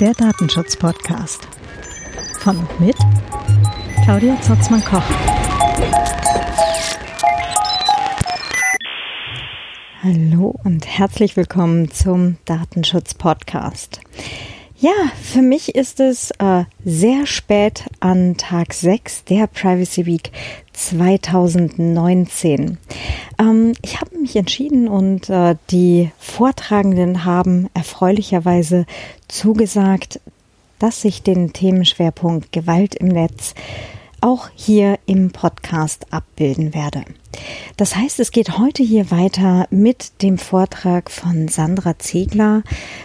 Der Datenschutz-Podcast. Von und mit Claudia Zotzmann-Koch. Hallo und herzlich willkommen zum Datenschutz-Podcast. Ja, für mich ist es äh, sehr spät an Tag 6 der Privacy Week 2019. Ähm, ich habe mich entschieden und äh, die Vortragenden haben erfreulicherweise zugesagt, dass ich den Themenschwerpunkt Gewalt im Netz auch hier im Podcast abbilden werde. Das heißt, es geht heute hier weiter mit dem Vortrag von Sandra Ziegler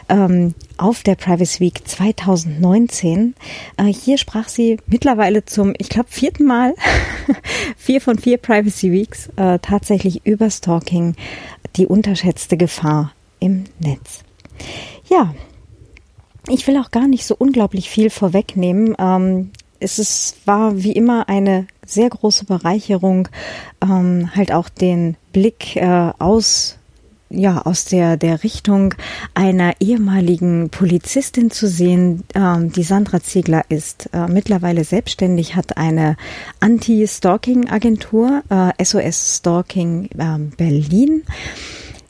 ähm, auf der Privacy Week 2019. Äh, hier sprach sie mittlerweile zum, ich glaube, vierten Mal, vier von vier Privacy Weeks, äh, tatsächlich über Stalking, die unterschätzte Gefahr im Netz. Ja, ich will auch gar nicht so unglaublich viel vorwegnehmen. Ähm, es ist, war wie immer eine sehr große Bereicherung, ähm, halt auch den Blick äh, aus ja, aus der, der Richtung einer ehemaligen Polizistin zu sehen, ähm, die Sandra Ziegler ist. Äh, mittlerweile selbstständig, hat eine Anti-Stalking-Agentur, äh, SOS Stalking äh, Berlin.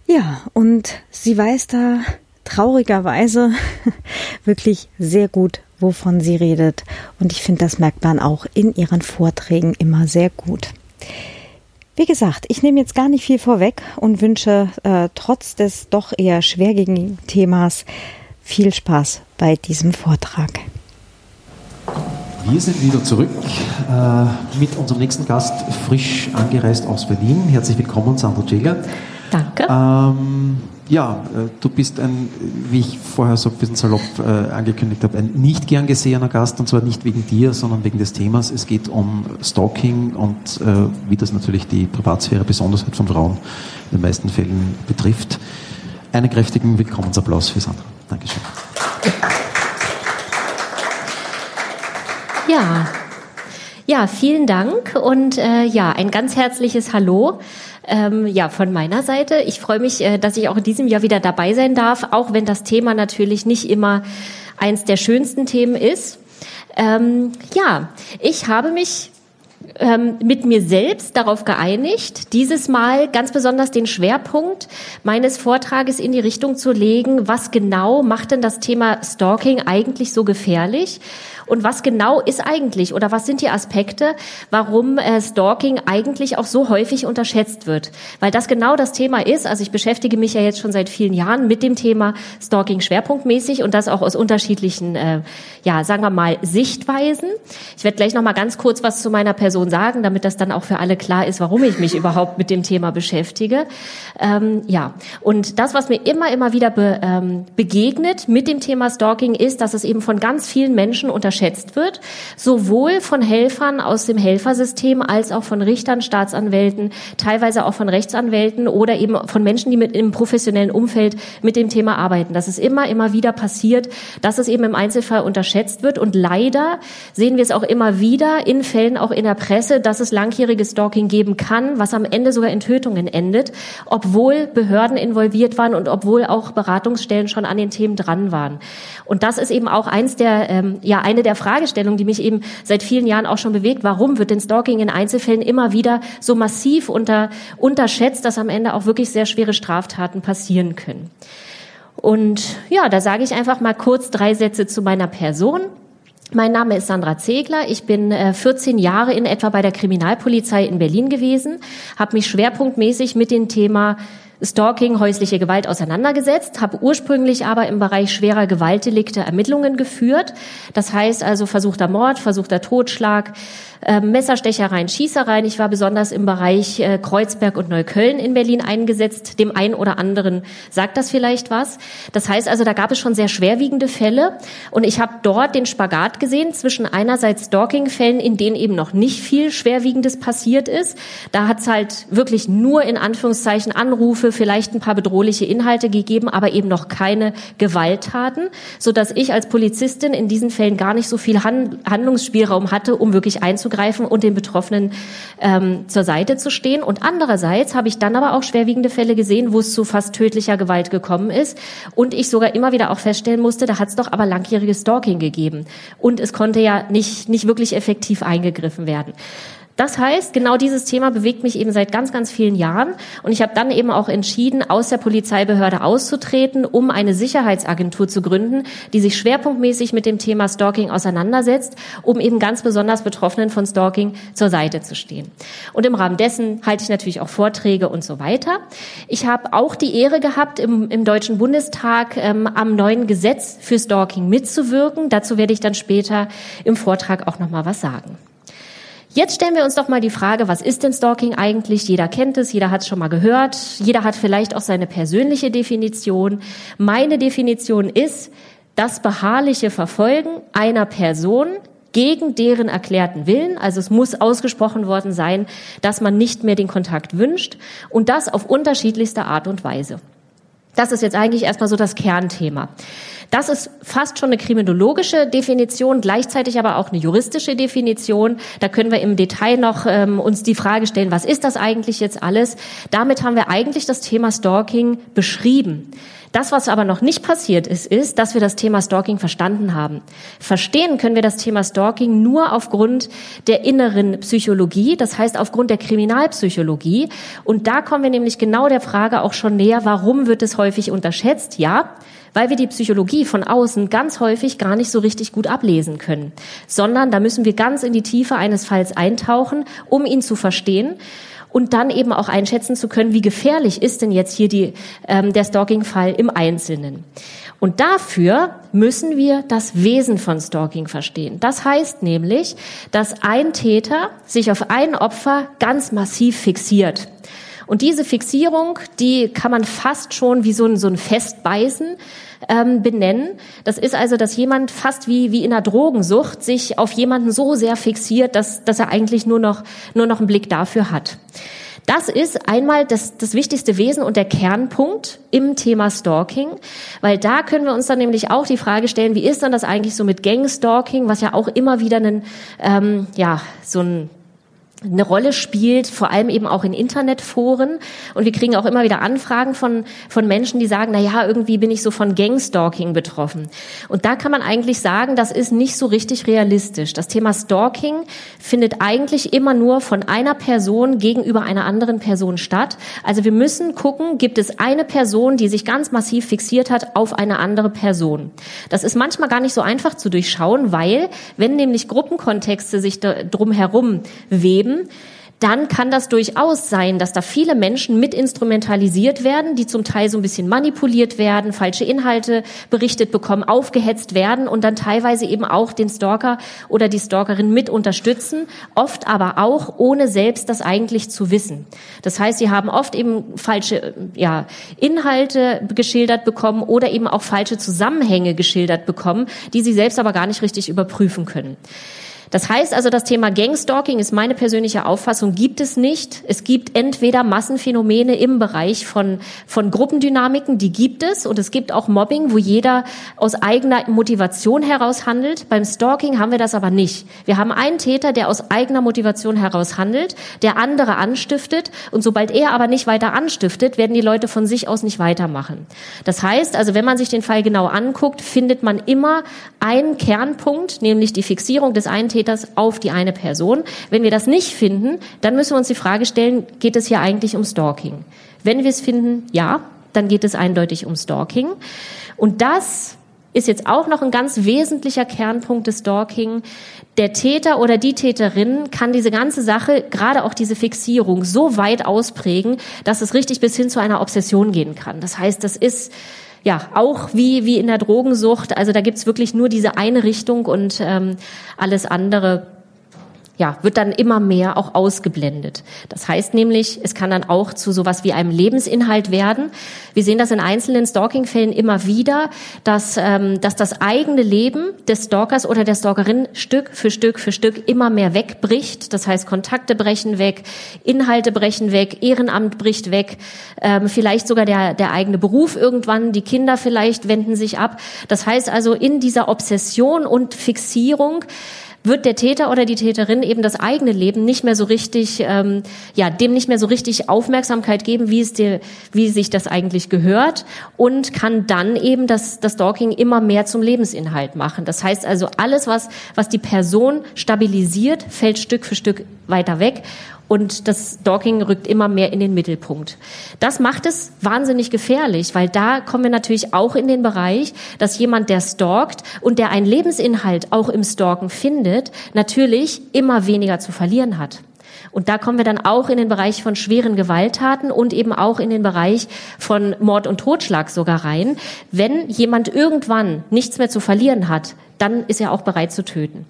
Ja, und sie weiß da traurigerweise wirklich sehr gut wovon sie redet. Und ich finde, das merkt man auch in ihren Vorträgen immer sehr gut. Wie gesagt, ich nehme jetzt gar nicht viel vorweg und wünsche äh, trotz des doch eher schwergängigen Themas viel Spaß bei diesem Vortrag. Wir sind wieder zurück äh, mit unserem nächsten Gast, frisch angereist aus Berlin. Herzlich willkommen, Sandra Jäger. Danke. Ähm, ja, äh, du bist ein, wie ich vorher so ein bisschen salopp äh, angekündigt habe, ein nicht gern gesehener Gast und zwar nicht wegen dir, sondern wegen des Themas. Es geht um Stalking und äh, wie das natürlich die Privatsphäre, besonders halt von Frauen in den meisten Fällen betrifft. Einen kräftigen Willkommensapplaus für Sandra. Dankeschön. Ja, ja, vielen Dank und äh, ja, ein ganz herzliches Hallo. Ähm, ja, von meiner Seite. Ich freue mich, äh, dass ich auch in diesem Jahr wieder dabei sein darf, auch wenn das Thema natürlich nicht immer eins der schönsten Themen ist. Ähm, ja, ich habe mich ähm, mit mir selbst darauf geeinigt, dieses Mal ganz besonders den Schwerpunkt meines Vortrages in die Richtung zu legen, was genau macht denn das Thema Stalking eigentlich so gefährlich? Und was genau ist eigentlich oder was sind die Aspekte, warum äh, Stalking eigentlich auch so häufig unterschätzt wird? Weil das genau das Thema ist. Also ich beschäftige mich ja jetzt schon seit vielen Jahren mit dem Thema Stalking schwerpunktmäßig und das auch aus unterschiedlichen, äh, ja, sagen wir mal, Sichtweisen. Ich werde gleich noch mal ganz kurz was zu meiner Person sagen, damit das dann auch für alle klar ist, warum ich mich überhaupt mit dem Thema beschäftige. Ähm, ja, und das, was mir immer, immer wieder be, ähm, begegnet mit dem Thema Stalking, ist, dass es eben von ganz vielen Menschen unter unterschätzt wird, sowohl von Helfern aus dem Helfersystem als auch von Richtern, Staatsanwälten, teilweise auch von Rechtsanwälten oder eben von Menschen, die mit im professionellen Umfeld mit dem Thema arbeiten. Das ist immer, immer wieder passiert, dass es eben im Einzelfall unterschätzt wird und leider sehen wir es auch immer wieder in Fällen auch in der Presse, dass es langjähriges Stalking geben kann, was am Ende sogar in Tötungen endet, obwohl Behörden involviert waren und obwohl auch Beratungsstellen schon an den Themen dran waren. Und das ist eben auch eins der, ähm, ja, eine der Fragestellungen, die mich eben seit vielen Jahren auch schon bewegt. Warum wird denn Stalking in Einzelfällen immer wieder so massiv unter, unterschätzt, dass am Ende auch wirklich sehr schwere Straftaten passieren können? Und ja, da sage ich einfach mal kurz drei Sätze zu meiner Person. Mein Name ist Sandra Zegler. Ich bin 14 äh, Jahre in etwa bei der Kriminalpolizei in Berlin gewesen, habe mich schwerpunktmäßig mit dem Thema Stalking, häusliche Gewalt auseinandergesetzt, habe ursprünglich aber im Bereich schwerer Gewaltdelikte Ermittlungen geführt. Das heißt also versuchter Mord, versuchter Totschlag, äh, Messerstechereien, Schießereien. Ich war besonders im Bereich äh, Kreuzberg und Neukölln in Berlin eingesetzt. Dem einen oder anderen sagt das vielleicht was. Das heißt also, da gab es schon sehr schwerwiegende Fälle und ich habe dort den Spagat gesehen zwischen einerseits Stalking-Fällen, in denen eben noch nicht viel Schwerwiegendes passiert ist. Da hat es halt wirklich nur in Anführungszeichen Anrufe, vielleicht ein paar bedrohliche Inhalte gegeben, aber eben noch keine Gewalttaten, so dass ich als Polizistin in diesen Fällen gar nicht so viel Handlungsspielraum hatte, um wirklich einzugreifen und den Betroffenen ähm, zur Seite zu stehen. Und andererseits habe ich dann aber auch schwerwiegende Fälle gesehen, wo es zu fast tödlicher Gewalt gekommen ist und ich sogar immer wieder auch feststellen musste, da hat es doch aber langjähriges Stalking gegeben und es konnte ja nicht nicht wirklich effektiv eingegriffen werden. Das heißt, genau dieses Thema bewegt mich eben seit ganz, ganz vielen Jahren. Und ich habe dann eben auch entschieden, aus der Polizeibehörde auszutreten, um eine Sicherheitsagentur zu gründen, die sich schwerpunktmäßig mit dem Thema Stalking auseinandersetzt, um eben ganz besonders Betroffenen von Stalking zur Seite zu stehen. Und im Rahmen dessen halte ich natürlich auch Vorträge und so weiter. Ich habe auch die Ehre gehabt, im, im Deutschen Bundestag ähm, am neuen Gesetz für Stalking mitzuwirken. Dazu werde ich dann später im Vortrag auch noch mal was sagen. Jetzt stellen wir uns doch mal die Frage, was ist denn Stalking eigentlich? Jeder kennt es, jeder hat es schon mal gehört, jeder hat vielleicht auch seine persönliche Definition. Meine Definition ist das beharrliche Verfolgen einer Person gegen deren erklärten Willen. Also es muss ausgesprochen worden sein, dass man nicht mehr den Kontakt wünscht und das auf unterschiedlichste Art und Weise. Das ist jetzt eigentlich erstmal so das Kernthema. Das ist fast schon eine kriminologische Definition, gleichzeitig aber auch eine juristische Definition. Da können wir im Detail noch ähm, uns die Frage stellen, was ist das eigentlich jetzt alles? Damit haben wir eigentlich das Thema Stalking beschrieben. Das, was aber noch nicht passiert ist, ist, dass wir das Thema Stalking verstanden haben. Verstehen können wir das Thema Stalking nur aufgrund der inneren Psychologie, das heißt aufgrund der Kriminalpsychologie. Und da kommen wir nämlich genau der Frage auch schon näher, warum wird es häufig unterschätzt? Ja, weil wir die Psychologie von außen ganz häufig gar nicht so richtig gut ablesen können, sondern da müssen wir ganz in die Tiefe eines Falls eintauchen, um ihn zu verstehen und dann eben auch einschätzen zu können, wie gefährlich ist denn jetzt hier die, ähm, der Stalking-Fall im Einzelnen. Und dafür müssen wir das Wesen von Stalking verstehen. Das heißt nämlich, dass ein Täter sich auf ein Opfer ganz massiv fixiert. Und diese Fixierung, die kann man fast schon wie so ein, so ein Festbeißen ähm, benennen. Das ist also, dass jemand fast wie, wie in einer Drogensucht sich auf jemanden so sehr fixiert, dass, dass er eigentlich nur noch, nur noch einen Blick dafür hat. Das ist einmal das, das wichtigste Wesen und der Kernpunkt im Thema Stalking, weil da können wir uns dann nämlich auch die Frage stellen, wie ist dann das eigentlich so mit Gang-Stalking, was ja auch immer wieder einen, ähm, ja, so ein eine Rolle spielt, vor allem eben auch in Internetforen. Und wir kriegen auch immer wieder Anfragen von, von Menschen, die sagen, na ja, irgendwie bin ich so von Gangstalking betroffen. Und da kann man eigentlich sagen, das ist nicht so richtig realistisch. Das Thema Stalking findet eigentlich immer nur von einer Person gegenüber einer anderen Person statt. Also wir müssen gucken, gibt es eine Person, die sich ganz massiv fixiert hat auf eine andere Person. Das ist manchmal gar nicht so einfach zu durchschauen, weil wenn nämlich Gruppenkontexte sich drumherum weben, geben, dann kann das durchaus sein, dass da viele Menschen mit instrumentalisiert werden, die zum Teil so ein bisschen manipuliert werden, falsche Inhalte berichtet bekommen, aufgehetzt werden und dann teilweise eben auch den Stalker oder die Stalkerin mit unterstützen, oft aber auch ohne selbst das eigentlich zu wissen. Das heißt, sie haben oft eben falsche ja, Inhalte geschildert bekommen oder eben auch falsche Zusammenhänge geschildert bekommen, die sie selbst aber gar nicht richtig überprüfen können. Das heißt also, das Thema Gangstalking ist meine persönliche Auffassung, gibt es nicht. Es gibt entweder Massenphänomene im Bereich von, von Gruppendynamiken, die gibt es, und es gibt auch Mobbing, wo jeder aus eigener Motivation heraus handelt. Beim Stalking haben wir das aber nicht. Wir haben einen Täter, der aus eigener Motivation heraus handelt, der andere anstiftet, und sobald er aber nicht weiter anstiftet, werden die Leute von sich aus nicht weitermachen. Das heißt also, wenn man sich den Fall genau anguckt, findet man immer einen Kernpunkt, nämlich die Fixierung des einen Täters Täters auf die eine Person. Wenn wir das nicht finden, dann müssen wir uns die Frage stellen, geht es hier eigentlich um Stalking? Wenn wir es finden, ja, dann geht es eindeutig um Stalking. Und das ist jetzt auch noch ein ganz wesentlicher Kernpunkt des Stalking. Der Täter oder die Täterin kann diese ganze Sache, gerade auch diese Fixierung, so weit ausprägen, dass es richtig bis hin zu einer Obsession gehen kann. Das heißt, das ist ja, auch wie, wie in der Drogensucht. Also da gibt's wirklich nur diese eine Richtung und ähm, alles andere ja, wird dann immer mehr auch ausgeblendet. Das heißt nämlich, es kann dann auch zu sowas wie einem Lebensinhalt werden. Wir sehen das in einzelnen Stalking-Fällen immer wieder, dass, ähm, dass das eigene Leben des Stalkers oder der Stalkerin Stück für Stück für Stück immer mehr wegbricht. Das heißt, Kontakte brechen weg, Inhalte brechen weg, Ehrenamt bricht weg, ähm, vielleicht sogar der, der eigene Beruf irgendwann, die Kinder vielleicht wenden sich ab. Das heißt also, in dieser Obsession und Fixierung wird der Täter oder die Täterin eben das eigene Leben nicht mehr so richtig, ähm, ja, dem nicht mehr so richtig Aufmerksamkeit geben, wie es dir, wie sich das eigentlich gehört und kann dann eben das, das Stalking immer mehr zum Lebensinhalt machen. Das heißt also, alles, was, was die Person stabilisiert, fällt Stück für Stück weiter weg und das Stalking rückt immer mehr in den Mittelpunkt. Das macht es wahnsinnig gefährlich, weil da kommen wir natürlich auch in den Bereich, dass jemand, der stalkt und der einen Lebensinhalt auch im Stalken findet, natürlich immer weniger zu verlieren hat. Und da kommen wir dann auch in den Bereich von schweren Gewalttaten und eben auch in den Bereich von Mord und Totschlag sogar rein. Wenn jemand irgendwann nichts mehr zu verlieren hat, dann ist er auch bereit zu töten.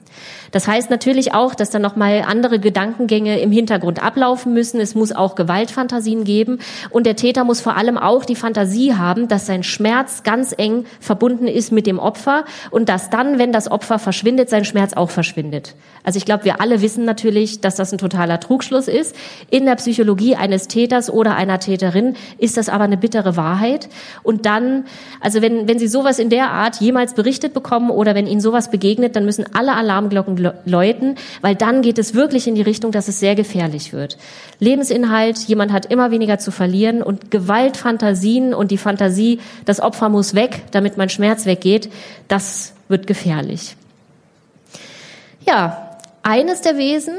Das heißt natürlich auch, dass dann nochmal andere Gedankengänge im Hintergrund ablaufen müssen. Es muss auch Gewaltfantasien geben. Und der Täter muss vor allem auch die Fantasie haben, dass sein Schmerz ganz eng verbunden ist mit dem Opfer und dass dann, wenn das Opfer verschwindet, sein Schmerz auch verschwindet. Also ich glaube, wir alle wissen natürlich, dass das ein totaler Trugschluss ist. In der Psychologie eines Täters oder einer Täterin ist das aber eine bittere Wahrheit. Und dann, also wenn, wenn Sie sowas in der Art jemals berichtet bekommen oder wenn Ihnen sowas begegnet, dann müssen alle Alarmglocken läuten, weil dann geht es wirklich in die Richtung, dass es sehr gefährlich wird. Lebensinhalt, jemand hat immer weniger zu verlieren und Gewaltfantasien und die Fantasie, das Opfer muss weg, damit mein Schmerz weggeht, das wird gefährlich. Ja, eines der Wesen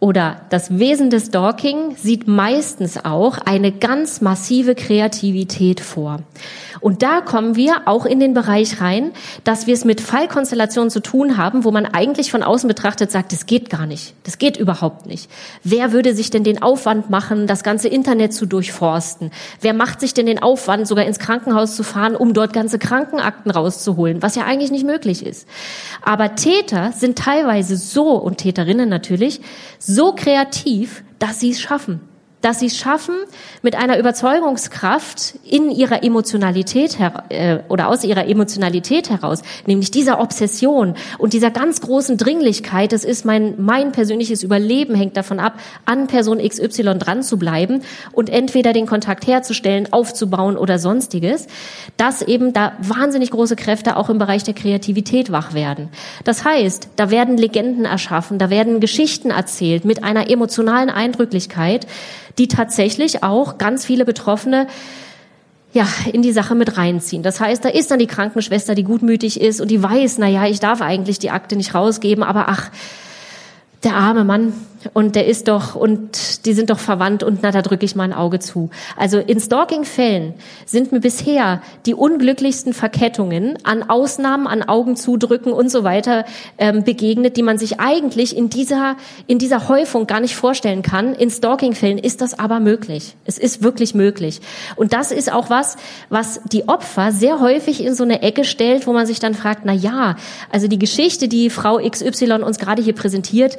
oder das Wesen des Stalking sieht meistens auch eine ganz massive Kreativität vor. Und da kommen wir auch in den Bereich rein, dass wir es mit Fallkonstellationen zu tun haben, wo man eigentlich von außen betrachtet sagt, das geht gar nicht. Das geht überhaupt nicht. Wer würde sich denn den Aufwand machen, das ganze Internet zu durchforsten? Wer macht sich denn den Aufwand, sogar ins Krankenhaus zu fahren, um dort ganze Krankenakten rauszuholen, was ja eigentlich nicht möglich ist? Aber Täter sind teilweise so, und Täterinnen natürlich, kreativ, dass sie es schaffen dass sie es schaffen, mit einer Überzeugungskraft in ihrer Emotionalität äh, oder aus ihrer Emotionalität heraus, nämlich dieser Obsession und dieser ganz großen Dringlichkeit, das ist mein, mein persönliches Überleben hängt davon ab, an Person XY dran zu bleiben und entweder den Kontakt herzustellen, aufzubauen oder sonstiges, dass eben da wahnsinnig große Kräfte auch im Bereich der Kreativität wach werden. Das heißt, da werden Legenden erschaffen, da werden Geschichten erzählt mit einer emotionalen Eindrücklichkeit, die tatsächlich auch ganz viele Betroffene ja, in die Sache mit reinziehen. Das heißt, da ist dann die Krankenschwester, die gutmütig ist und die weiß, na ja, ich darf eigentlich die Akte nicht rausgeben, aber ach, der arme Mann, und der ist doch, und die sind doch verwandt und na, da drücke ich mal ein Auge zu. Also in Stalking-Fällen sind mir bisher die unglücklichsten Verkettungen an Ausnahmen, an Augen zudrücken und so weiter ähm, begegnet, die man sich eigentlich in dieser, in dieser Häufung gar nicht vorstellen kann. In Stalking-Fällen ist das aber möglich. Es ist wirklich möglich. Und das ist auch was, was die Opfer sehr häufig in so eine Ecke stellt, wo man sich dann fragt, na ja, also die Geschichte, die Frau XY uns gerade hier präsentiert,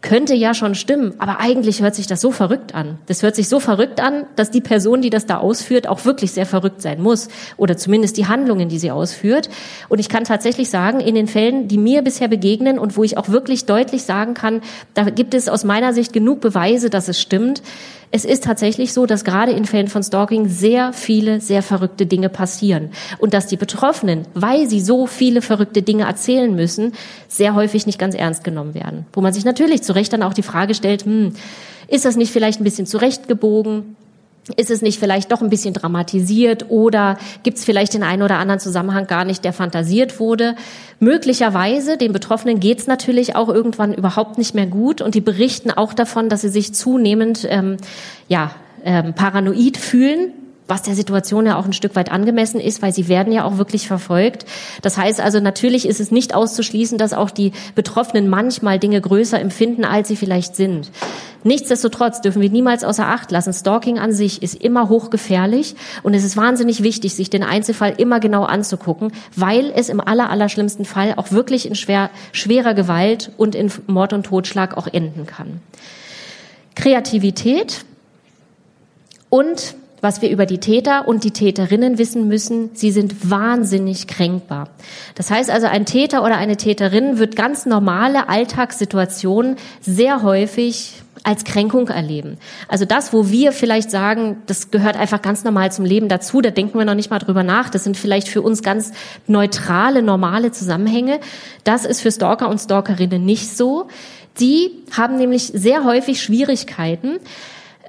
könnte ja schon stimmen, aber eigentlich hört sich das so verrückt an. Das hört sich so verrückt an, dass die Person, die das da ausführt, auch wirklich sehr verrückt sein muss oder zumindest die Handlungen, die sie ausführt. Und ich kann tatsächlich sagen, in den Fällen, die mir bisher begegnen und wo ich auch wirklich deutlich sagen kann, da gibt es aus meiner Sicht genug Beweise, dass es stimmt, es ist tatsächlich so, dass gerade in Fällen von Stalking sehr viele, sehr verrückte Dinge passieren. Und dass die Betroffenen, weil sie so viele verrückte Dinge erzählen müssen, sehr häufig nicht ganz ernst genommen werden. Wo man sich natürlich zu Recht dann auch die Frage stellt, hm, ist das nicht vielleicht ein bisschen zurechtgebogen? Ist es nicht vielleicht doch ein bisschen dramatisiert oder gibt es vielleicht den einen oder anderen Zusammenhang gar nicht, der fantasiert wurde? Möglicherweise, den Betroffenen geht es natürlich auch irgendwann überhaupt nicht mehr gut und die berichten auch davon, dass sie sich zunehmend ähm, ja, ähm, paranoid fühlen, was der Situation ja auch ein Stück weit angemessen ist, weil sie werden ja auch wirklich verfolgt. Das heißt also, natürlich ist es nicht auszuschließen, dass auch die Betroffenen manchmal Dinge größer empfinden, als sie vielleicht sind. Nichtsdestotrotz dürfen wir niemals außer Acht lassen, Stalking an sich ist immer hochgefährlich und es ist wahnsinnig wichtig, sich den Einzelfall immer genau anzugucken, weil es im aller, allerschlimmsten Fall auch wirklich in schwer, schwerer Gewalt und in Mord und Totschlag auch enden kann. Kreativität und was wir über die Täter und die Täterinnen wissen müssen, sie sind wahnsinnig kränkbar. Das heißt also, ein Täter oder eine Täterin wird ganz normale Alltagssituationen sehr häufig als Kränkung erleben. Also das, wo wir vielleicht sagen, das gehört einfach ganz normal zum Leben dazu, da denken wir noch nicht mal drüber nach, das sind vielleicht für uns ganz neutrale, normale Zusammenhänge. Das ist für Stalker und Stalkerinnen nicht so. Die haben nämlich sehr häufig Schwierigkeiten,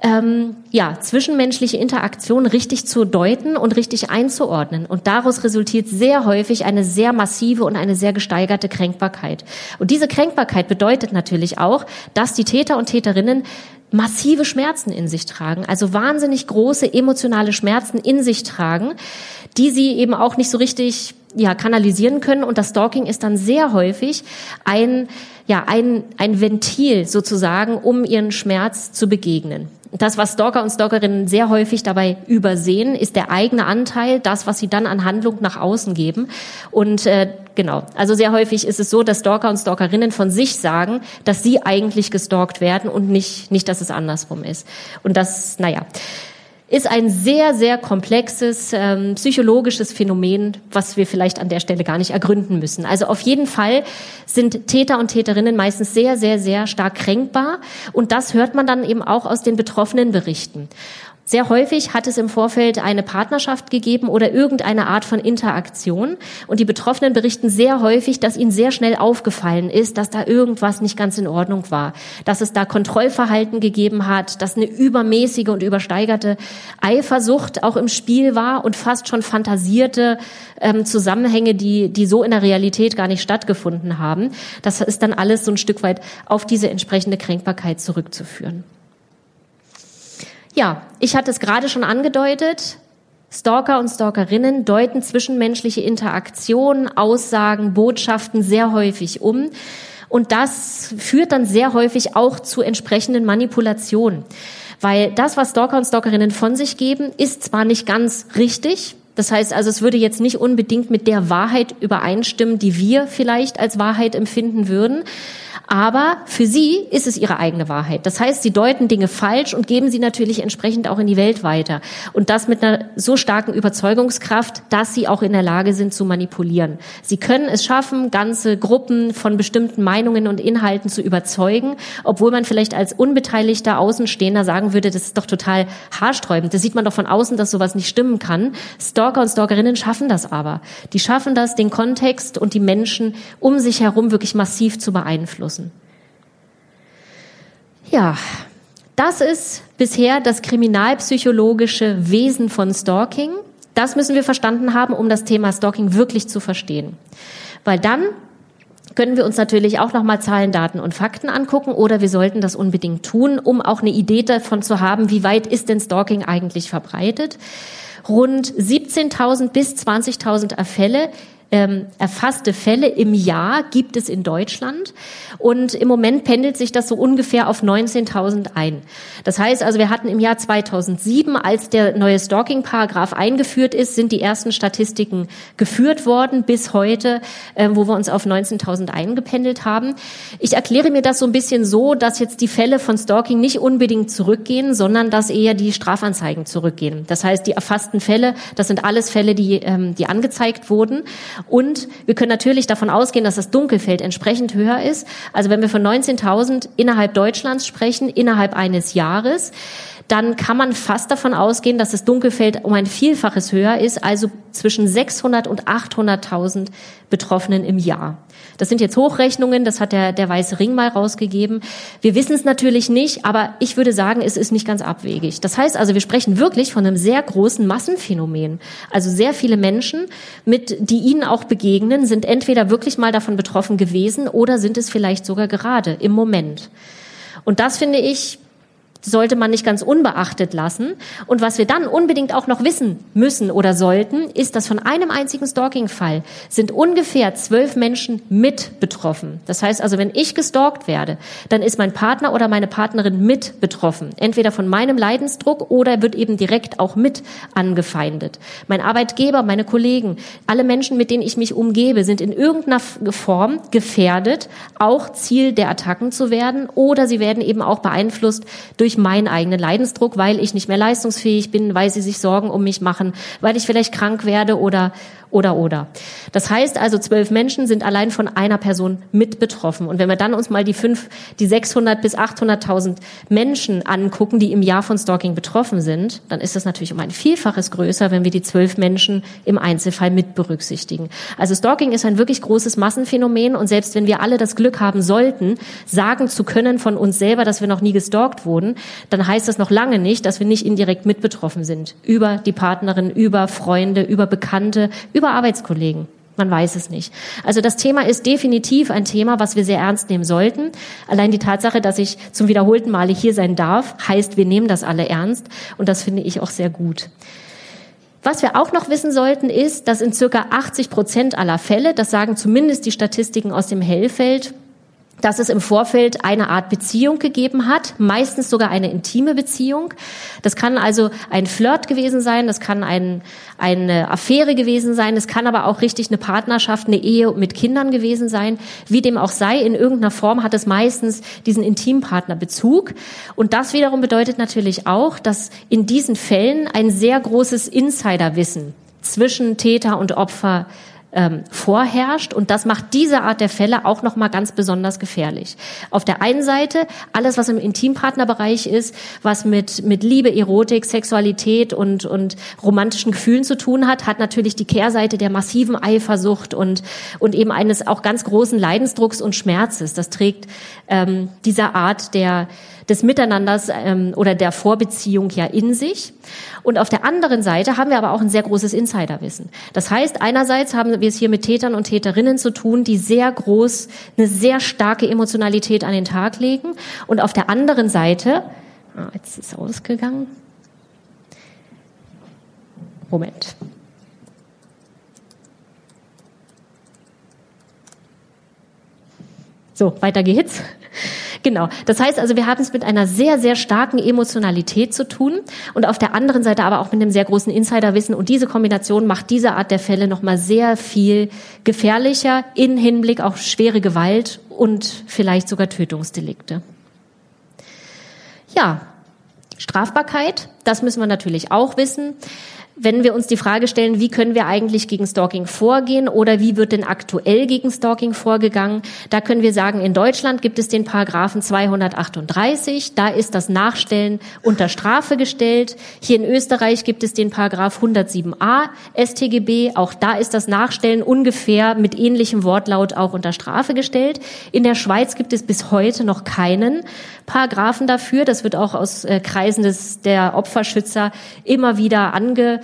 ähm, ja, zwischenmenschliche Interaktion richtig zu deuten und richtig einzuordnen. Und daraus resultiert sehr häufig eine sehr massive und eine sehr gesteigerte Kränkbarkeit. Und diese Kränkbarkeit bedeutet natürlich auch, dass die Täter und Täterinnen massive Schmerzen in sich tragen, also wahnsinnig große emotionale Schmerzen in sich tragen, die sie eben auch nicht so richtig ja, kanalisieren können. Und das Stalking ist dann sehr häufig ein, ja, ein, ein Ventil sozusagen, um ihren Schmerz zu begegnen. Das, was Stalker und Stalkerinnen sehr häufig dabei übersehen, ist der eigene Anteil, das, was sie dann an Handlung nach außen geben. Und äh, genau, also sehr häufig ist es so, dass Stalker und Stalkerinnen von sich sagen, dass sie eigentlich gestalkt werden und nicht, nicht, dass es andersrum ist. Und das, naja ist ein sehr, sehr komplexes ähm, psychologisches Phänomen, was wir vielleicht an der Stelle gar nicht ergründen müssen. Also auf jeden Fall sind Täter und Täterinnen meistens sehr, sehr, sehr stark kränkbar. Und das hört man dann eben auch aus den betroffenen Berichten. Sehr häufig hat es im Vorfeld eine Partnerschaft gegeben oder irgendeine Art von Interaktion. Und die Betroffenen berichten sehr häufig, dass ihnen sehr schnell aufgefallen ist, dass da irgendwas nicht ganz in Ordnung war. Dass es da Kontrollverhalten gegeben hat, dass eine übermäßige und übersteigerte Eifersucht auch im Spiel war und fast schon fantasierte ähm, Zusammenhänge, die, die so in der Realität gar nicht stattgefunden haben. Das ist dann alles so ein Stück weit auf diese entsprechende Kränkbarkeit zurückzuführen. Ja, ich hatte es gerade schon angedeutet. Stalker und Stalkerinnen deuten zwischenmenschliche Interaktionen, Aussagen, Botschaften sehr häufig um. Und das führt dann sehr häufig auch zu entsprechenden Manipulationen. Weil das, was Stalker und Stalkerinnen von sich geben, ist zwar nicht ganz richtig. Das heißt also, es würde jetzt nicht unbedingt mit der Wahrheit übereinstimmen, die wir vielleicht als Wahrheit empfinden würden. Aber für sie ist es ihre eigene Wahrheit. Das heißt, sie deuten Dinge falsch und geben sie natürlich entsprechend auch in die Welt weiter. Und das mit einer so starken Überzeugungskraft, dass sie auch in der Lage sind zu manipulieren. Sie können es schaffen, ganze Gruppen von bestimmten Meinungen und Inhalten zu überzeugen, obwohl man vielleicht als unbeteiligter Außenstehender sagen würde, das ist doch total haarsträubend. Das sieht man doch von außen, dass sowas nicht stimmen kann. Stalker und Stalkerinnen schaffen das aber. Die schaffen das, den Kontext und die Menschen um sich herum wirklich massiv zu beeinflussen müssen. Ja, das ist bisher das kriminalpsychologische Wesen von Stalking. Das müssen wir verstanden haben, um das Thema Stalking wirklich zu verstehen. Weil dann können wir uns natürlich auch nochmal Zahlen, Daten und Fakten angucken oder wir sollten das unbedingt tun, um auch eine Idee davon zu haben, wie weit ist denn Stalking eigentlich verbreitet. Rund 17.000 bis 20.000 Fälle ähm, erfasste Fälle im Jahr gibt es in Deutschland und im Moment pendelt sich das so ungefähr auf 19.000 ein. Das heißt also, wir hatten im Jahr 2007, als der neue Stalking-Paragraph eingeführt ist, sind die ersten Statistiken geführt worden bis heute, äh, wo wir uns auf 19.000 eingependelt haben. Ich erkläre mir das so ein bisschen so, dass jetzt die Fälle von Stalking nicht unbedingt zurückgehen, sondern dass eher die Strafanzeigen zurückgehen. Das heißt, die erfassten Fälle, das sind alles Fälle, die, ähm, die angezeigt wurden. Und wir können natürlich davon ausgehen, dass das Dunkelfeld entsprechend höher ist. Also wenn wir von 19.000 innerhalb Deutschlands sprechen, innerhalb eines Jahres, dann kann man fast davon ausgehen, dass das Dunkelfeld um ein Vielfaches höher ist, also zwischen 600 und 800.000 Betroffenen im Jahr. Das sind jetzt Hochrechnungen, das hat der, der Weiße Ring mal rausgegeben. Wir wissen es natürlich nicht, aber ich würde sagen, es ist nicht ganz abwegig. Das heißt also, wir sprechen wirklich von einem sehr großen Massenphänomen. Also sehr viele Menschen, mit, die Ihnen auch begegnen, sind entweder wirklich mal davon betroffen gewesen oder sind es vielleicht sogar gerade im Moment. Und das finde ich sollte man nicht ganz unbeachtet lassen. Und was wir dann unbedingt auch noch wissen müssen oder sollten, ist, dass von einem einzigen Stalking-Fall sind ungefähr zwölf Menschen mit betroffen. Das heißt also, wenn ich gestalkt werde, dann ist mein Partner oder meine Partnerin mit betroffen. Entweder von meinem Leidensdruck oder wird eben direkt auch mit angefeindet. Mein Arbeitgeber, meine Kollegen, alle Menschen, mit denen ich mich umgebe, sind in irgendeiner Form gefährdet, auch Ziel der Attacken zu werden oder sie werden eben auch beeinflusst durch meinen eigenen Leidensdruck, weil ich nicht mehr leistungsfähig bin, weil sie sich Sorgen um mich machen, weil ich vielleicht krank werde oder oder oder. Das heißt also, zwölf Menschen sind allein von einer Person mit betroffen. Und wenn wir dann uns mal die fünf, die 600 bis 800.000 Menschen angucken, die im Jahr von Stalking betroffen sind, dann ist das natürlich um ein Vielfaches größer, wenn wir die zwölf Menschen im Einzelfall mit berücksichtigen. Also Stalking ist ein wirklich großes Massenphänomen und selbst wenn wir alle das Glück haben sollten, sagen zu können von uns selber, dass wir noch nie gestalkt wurden, dann heißt das noch lange nicht, dass wir nicht indirekt mit betroffen sind. Über die Partnerin, über Freunde, über Bekannte, über Arbeitskollegen. Man weiß es nicht. Also das Thema ist definitiv ein Thema, was wir sehr ernst nehmen sollten. Allein die Tatsache, dass ich zum wiederholten Male hier sein darf, heißt, wir nehmen das alle ernst. Und das finde ich auch sehr gut. Was wir auch noch wissen sollten, ist, dass in circa 80 Prozent aller Fälle, das sagen zumindest die Statistiken aus dem Hellfeld, dass es im Vorfeld eine Art Beziehung gegeben hat, meistens sogar eine intime Beziehung. Das kann also ein Flirt gewesen sein, das kann ein, eine Affäre gewesen sein, es kann aber auch richtig eine Partnerschaft, eine Ehe mit Kindern gewesen sein. Wie dem auch sei, in irgendeiner Form hat es meistens diesen Intimpartnerbezug. Und das wiederum bedeutet natürlich auch, dass in diesen Fällen ein sehr großes Insiderwissen zwischen Täter und Opfer ähm, vorherrscht. Und das macht diese Art der Fälle auch nochmal ganz besonders gefährlich. Auf der einen Seite alles, was im Intimpartnerbereich ist, was mit, mit Liebe, Erotik, Sexualität und, und romantischen Gefühlen zu tun hat, hat natürlich die Kehrseite der massiven Eifersucht und, und eben eines auch ganz großen Leidensdrucks und Schmerzes. Das trägt ähm, dieser Art der des Miteinanders ähm, oder der Vorbeziehung ja in sich. Und auf der anderen Seite haben wir aber auch ein sehr großes Insiderwissen. Das heißt, einerseits haben wir es hier mit Tätern und Täterinnen zu tun, die sehr groß, eine sehr starke Emotionalität an den Tag legen. Und auf der anderen Seite, ah, jetzt ist es ausgegangen. Moment. So, weiter geht's. Genau. Das heißt also, wir haben es mit einer sehr, sehr starken Emotionalität zu tun und auf der anderen Seite aber auch mit einem sehr großen Insiderwissen. Und diese Kombination macht diese Art der Fälle nochmal sehr viel gefährlicher in Hinblick auf schwere Gewalt und vielleicht sogar Tötungsdelikte. Ja, Strafbarkeit, das müssen wir natürlich auch wissen wenn wir uns die Frage stellen, wie können wir eigentlich gegen Stalking vorgehen oder wie wird denn aktuell gegen Stalking vorgegangen, da können wir sagen, in Deutschland gibt es den Paragraphen 238, da ist das Nachstellen unter Strafe gestellt. Hier in Österreich gibt es den Paragraph 107a StGB, auch da ist das Nachstellen ungefähr mit ähnlichem Wortlaut auch unter Strafe gestellt. In der Schweiz gibt es bis heute noch keinen Paragraphen dafür. Das wird auch aus äh, Kreisen des, der Opferschützer immer wieder ange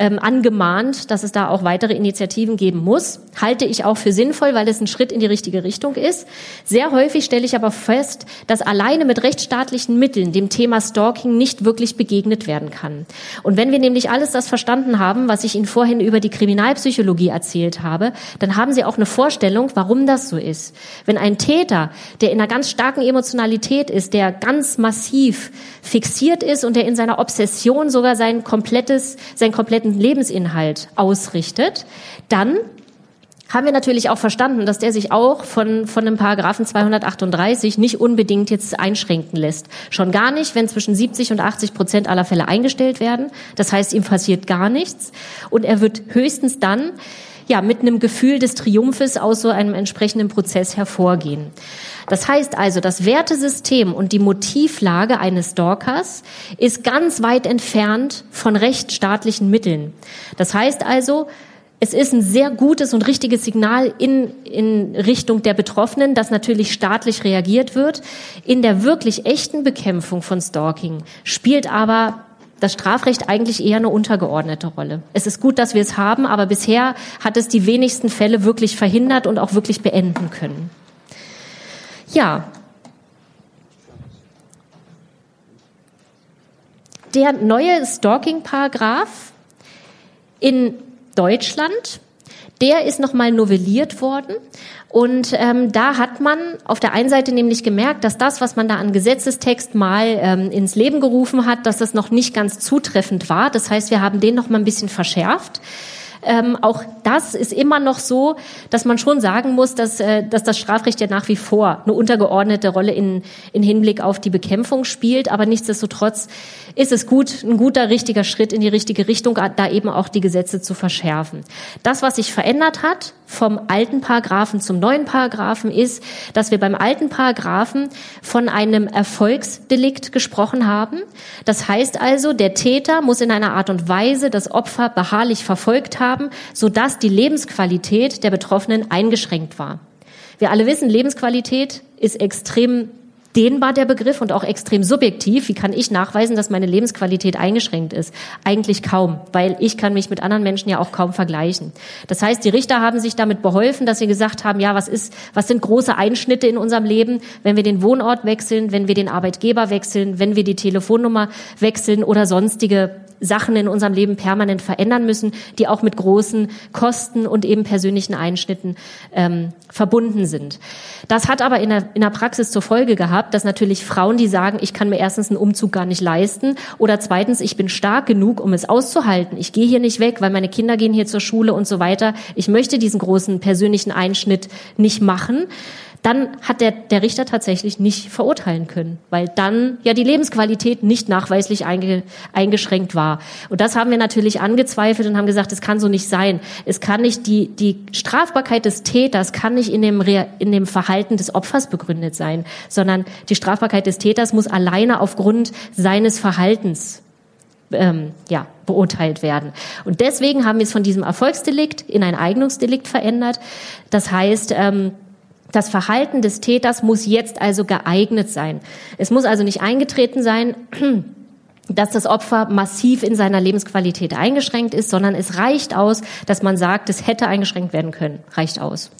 ähm, angemahnt, dass es da auch weitere Initiativen geben muss. Halte ich auch für sinnvoll, weil es ein Schritt in die richtige Richtung ist. Sehr häufig stelle ich aber fest, dass alleine mit rechtsstaatlichen Mitteln dem Thema Stalking nicht wirklich begegnet werden kann. Und wenn wir nämlich alles das verstanden haben, was ich Ihnen vorhin über die Kriminalpsychologie erzählt habe, dann haben Sie auch eine Vorstellung, warum das so ist. Wenn ein Täter, der in einer ganz starken Emotionalität ist, der ganz massiv fixiert ist und der in seiner Obsession sogar sein komplettes, sein kompletten bestimmten Lebensinhalt ausrichtet, dann haben wir natürlich auch verstanden, dass der sich auch von, von dem Paragraphen 238 nicht unbedingt jetzt einschränken lässt. Schon gar nicht, wenn zwischen 70 und 80 Prozent aller Fälle eingestellt werden. Das heißt, ihm passiert gar nichts. Und er wird höchstens dann ja, mit einem Gefühl des Triumphes aus so einem entsprechenden Prozess hervorgehen. Das heißt also, das Wertesystem und die Motivlage eines Stalkers ist ganz weit entfernt von rechtsstaatlichen Mitteln. Das heißt also, es ist ein sehr gutes und richtiges Signal in, in Richtung der Betroffenen, dass natürlich staatlich reagiert wird. In der wirklich echten Bekämpfung von Stalking spielt aber das Strafrecht eigentlich eher eine untergeordnete Rolle. Es ist gut, dass wir es haben, aber bisher hat es die wenigsten Fälle wirklich verhindert und auch wirklich beenden können. Ja. der neue Stalking-Paragraph in Deutschland, der ist nochmal novelliert worden. Und ähm, da hat man auf der einen Seite nämlich gemerkt, dass das, was man da an Gesetzestext mal ähm, ins Leben gerufen hat, dass das noch nicht ganz zutreffend war. Das heißt, wir haben den noch mal ein bisschen verschärft. Ähm, auch das ist immer noch so, dass man schon sagen muss, dass, äh, dass das Strafrecht ja nach wie vor eine untergeordnete Rolle in, in Hinblick auf die Bekämpfung spielt. Aber nichtsdestotrotz ist es gut, ein guter, richtiger Schritt in die richtige Richtung, da eben auch die Gesetze zu verschärfen. Das, was sich verändert hat vom alten Paragraphen zum neuen Paragraphen, ist, dass wir beim alten Paragraphen von einem Erfolgsdelikt gesprochen haben. Das heißt also, der Täter muss in einer Art und Weise das Opfer beharrlich verfolgt haben, sodass die Lebensqualität der Betroffenen eingeschränkt war. Wir alle wissen, Lebensqualität ist extrem dehnbar der Begriff und auch extrem subjektiv. Wie kann ich nachweisen, dass meine Lebensqualität eingeschränkt ist? Eigentlich kaum, weil ich kann mich mit anderen Menschen ja auch kaum vergleichen. Das heißt, die Richter haben sich damit beholfen, dass sie gesagt haben, ja, was ist, was sind große Einschnitte in unserem Leben, wenn wir den Wohnort wechseln, wenn wir den Arbeitgeber wechseln, wenn wir die Telefonnummer wechseln oder sonstige Sachen in unserem Leben permanent verändern müssen, die auch mit großen Kosten und eben persönlichen Einschnitten ähm, verbunden sind. Das hat aber in der, in der Praxis zur Folge gehabt, dass natürlich Frauen, die sagen, ich kann mir erstens einen Umzug gar nicht leisten oder zweitens, ich bin stark genug, um es auszuhalten. Ich gehe hier nicht weg, weil meine Kinder gehen hier zur Schule und so weiter. Ich möchte diesen großen persönlichen Einschnitt nicht machen dann hat der, der Richter tatsächlich nicht verurteilen können, weil dann ja die Lebensqualität nicht nachweislich einge, eingeschränkt war. Und das haben wir natürlich angezweifelt und haben gesagt, es kann so nicht sein. Es kann nicht die, die Strafbarkeit des Täters kann nicht in dem, in dem Verhalten des Opfers begründet sein, sondern die Strafbarkeit des Täters muss alleine aufgrund seines Verhaltens ähm, ja, beurteilt werden. Und deswegen haben wir es von diesem Erfolgsdelikt in ein Eignungsdelikt verändert. Das heißt, ähm, das Verhalten des Täters muss jetzt also geeignet sein. Es muss also nicht eingetreten sein, dass das Opfer massiv in seiner Lebensqualität eingeschränkt ist, sondern es reicht aus, dass man sagt, es hätte eingeschränkt werden können. Reicht aus.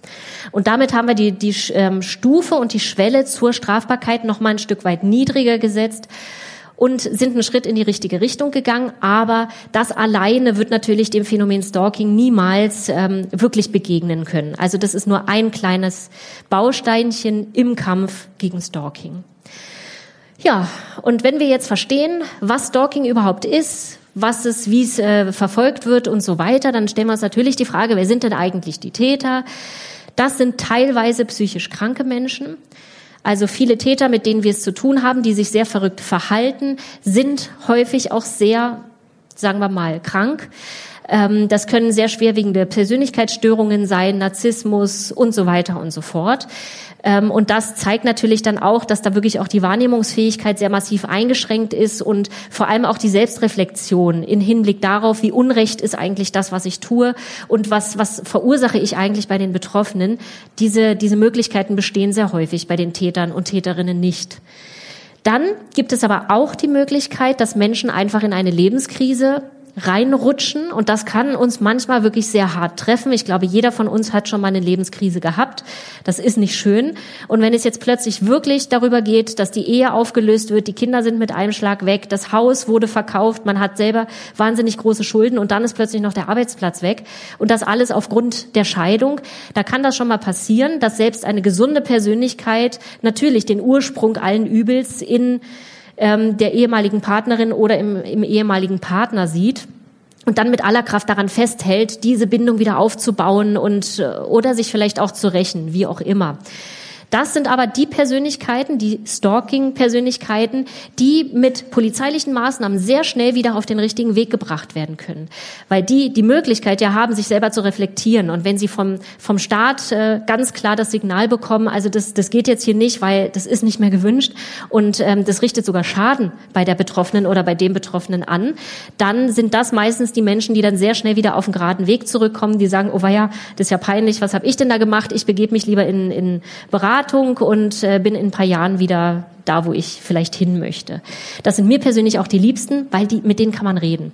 Und damit haben wir die, die ähm, Stufe und die Schwelle zur Strafbarkeit noch mal ein Stück weit niedriger gesetzt und sind einen Schritt in die richtige Richtung gegangen. Aber das alleine wird natürlich dem Phänomen Stalking niemals ähm, wirklich begegnen können. Also das ist nur ein kleines Bausteinchen im Kampf gegen Stalking. Ja, und wenn wir jetzt verstehen, was Stalking überhaupt ist, was es, wie es äh, verfolgt wird und so weiter, dann stellen wir uns natürlich die Frage, wer sind denn eigentlich die Täter? Das sind teilweise psychisch kranke Menschen. Also viele Täter, mit denen wir es zu tun haben, die sich sehr verrückt verhalten, sind häufig auch sehr, sagen wir mal, krank. Ähm, das können sehr schwerwiegende Persönlichkeitsstörungen sein, Narzissmus und so weiter und so fort. Ähm, und das zeigt natürlich dann auch, dass da wirklich auch die Wahrnehmungsfähigkeit sehr massiv eingeschränkt ist und vor allem auch die Selbstreflexion in Hinblick darauf, wie unrecht ist eigentlich das, was ich tue und was, was verursache ich eigentlich bei den Betroffenen. Diese, diese Möglichkeiten bestehen sehr häufig bei den Tätern und Täterinnen nicht. Dann gibt es aber auch die Möglichkeit, dass Menschen einfach in eine Lebenskrise reinrutschen und das kann uns manchmal wirklich sehr hart treffen. Ich glaube, jeder von uns hat schon mal eine Lebenskrise gehabt. Das ist nicht schön. Und wenn es jetzt plötzlich wirklich darüber geht, dass die Ehe aufgelöst wird, die Kinder sind mit einem Schlag weg, das Haus wurde verkauft, man hat selber wahnsinnig große Schulden und dann ist plötzlich noch der Arbeitsplatz weg und das alles aufgrund der Scheidung, da kann das schon mal passieren, dass selbst eine gesunde Persönlichkeit natürlich den Ursprung allen Übels in ähm, der ehemaligen Partnerin oder im, im ehemaligen Partner sieht und dann mit aller Kraft daran festhält, diese Bindung wieder aufzubauen und äh, oder sich vielleicht auch zu rächen, wie auch immer. Das sind aber die Persönlichkeiten, die Stalking-Persönlichkeiten, die mit polizeilichen Maßnahmen sehr schnell wieder auf den richtigen Weg gebracht werden können. Weil die die Möglichkeit ja haben, sich selber zu reflektieren. Und wenn sie vom, vom Staat äh, ganz klar das Signal bekommen, also das, das geht jetzt hier nicht, weil das ist nicht mehr gewünscht und ähm, das richtet sogar Schaden bei der Betroffenen oder bei dem Betroffenen an, dann sind das meistens die Menschen, die dann sehr schnell wieder auf den geraden Weg zurückkommen, die sagen, oh ja, das ist ja peinlich, was habe ich denn da gemacht? Ich begebe mich lieber in, in Beratung Beratung und äh, bin in ein paar Jahren wieder da, wo ich vielleicht hin möchte. Das sind mir persönlich auch die Liebsten, weil die, mit denen kann man reden.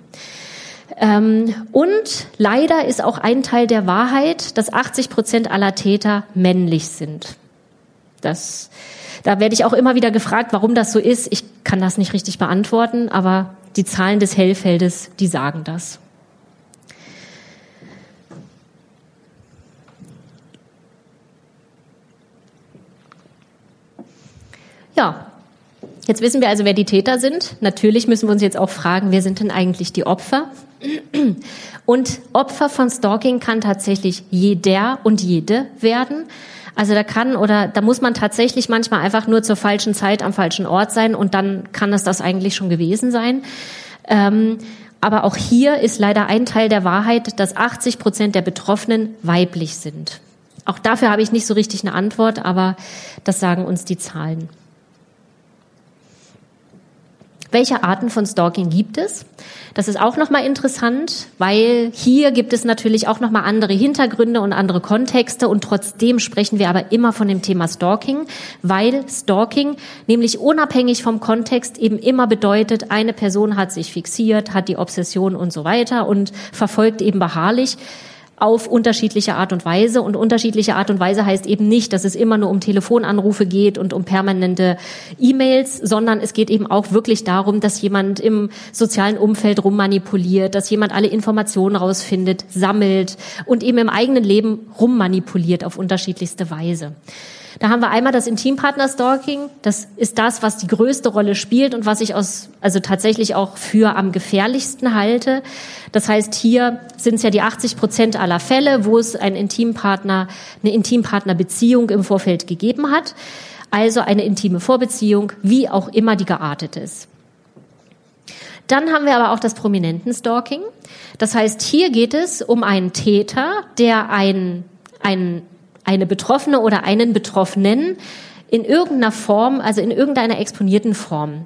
Ähm, und leider ist auch ein Teil der Wahrheit, dass 80 Prozent aller Täter männlich sind. Das, da werde ich auch immer wieder gefragt, warum das so ist. Ich kann das nicht richtig beantworten, aber die Zahlen des Hellfeldes, die sagen das. Ja, jetzt wissen wir also, wer die Täter sind. Natürlich müssen wir uns jetzt auch fragen, wer sind denn eigentlich die Opfer? Und Opfer von Stalking kann tatsächlich jeder und jede werden. Also da kann oder da muss man tatsächlich manchmal einfach nur zur falschen Zeit am falschen Ort sein und dann kann es das eigentlich schon gewesen sein. Ähm, aber auch hier ist leider ein Teil der Wahrheit, dass 80 Prozent der Betroffenen weiblich sind. Auch dafür habe ich nicht so richtig eine Antwort, aber das sagen uns die Zahlen. Welche Arten von Stalking gibt es? Das ist auch nochmal interessant, weil hier gibt es natürlich auch nochmal andere Hintergründe und andere Kontexte und trotzdem sprechen wir aber immer von dem Thema Stalking, weil Stalking nämlich unabhängig vom Kontext eben immer bedeutet, eine Person hat sich fixiert, hat die Obsession und so weiter und verfolgt eben beharrlich auf unterschiedliche Art und Weise. Und unterschiedliche Art und Weise heißt eben nicht, dass es immer nur um Telefonanrufe geht und um permanente E-Mails, sondern es geht eben auch wirklich darum, dass jemand im sozialen Umfeld rummanipuliert, dass jemand alle Informationen rausfindet, sammelt und eben im eigenen Leben rummanipuliert auf unterschiedlichste Weise. Da haben wir einmal das Intimpartner-Stalking. Das ist das, was die größte Rolle spielt und was ich aus, also tatsächlich auch für am gefährlichsten halte. Das heißt, hier sind es ja die 80 Prozent aller Fälle, wo es ein Intimpartner, eine Intimpartnerbeziehung im Vorfeld gegeben hat. Also eine intime Vorbeziehung, wie auch immer die geartet ist. Dann haben wir aber auch das Prominenten-Stalking. Das heißt, hier geht es um einen Täter, der ein, ein eine Betroffene oder einen Betroffenen in irgendeiner Form, also in irgendeiner exponierten Form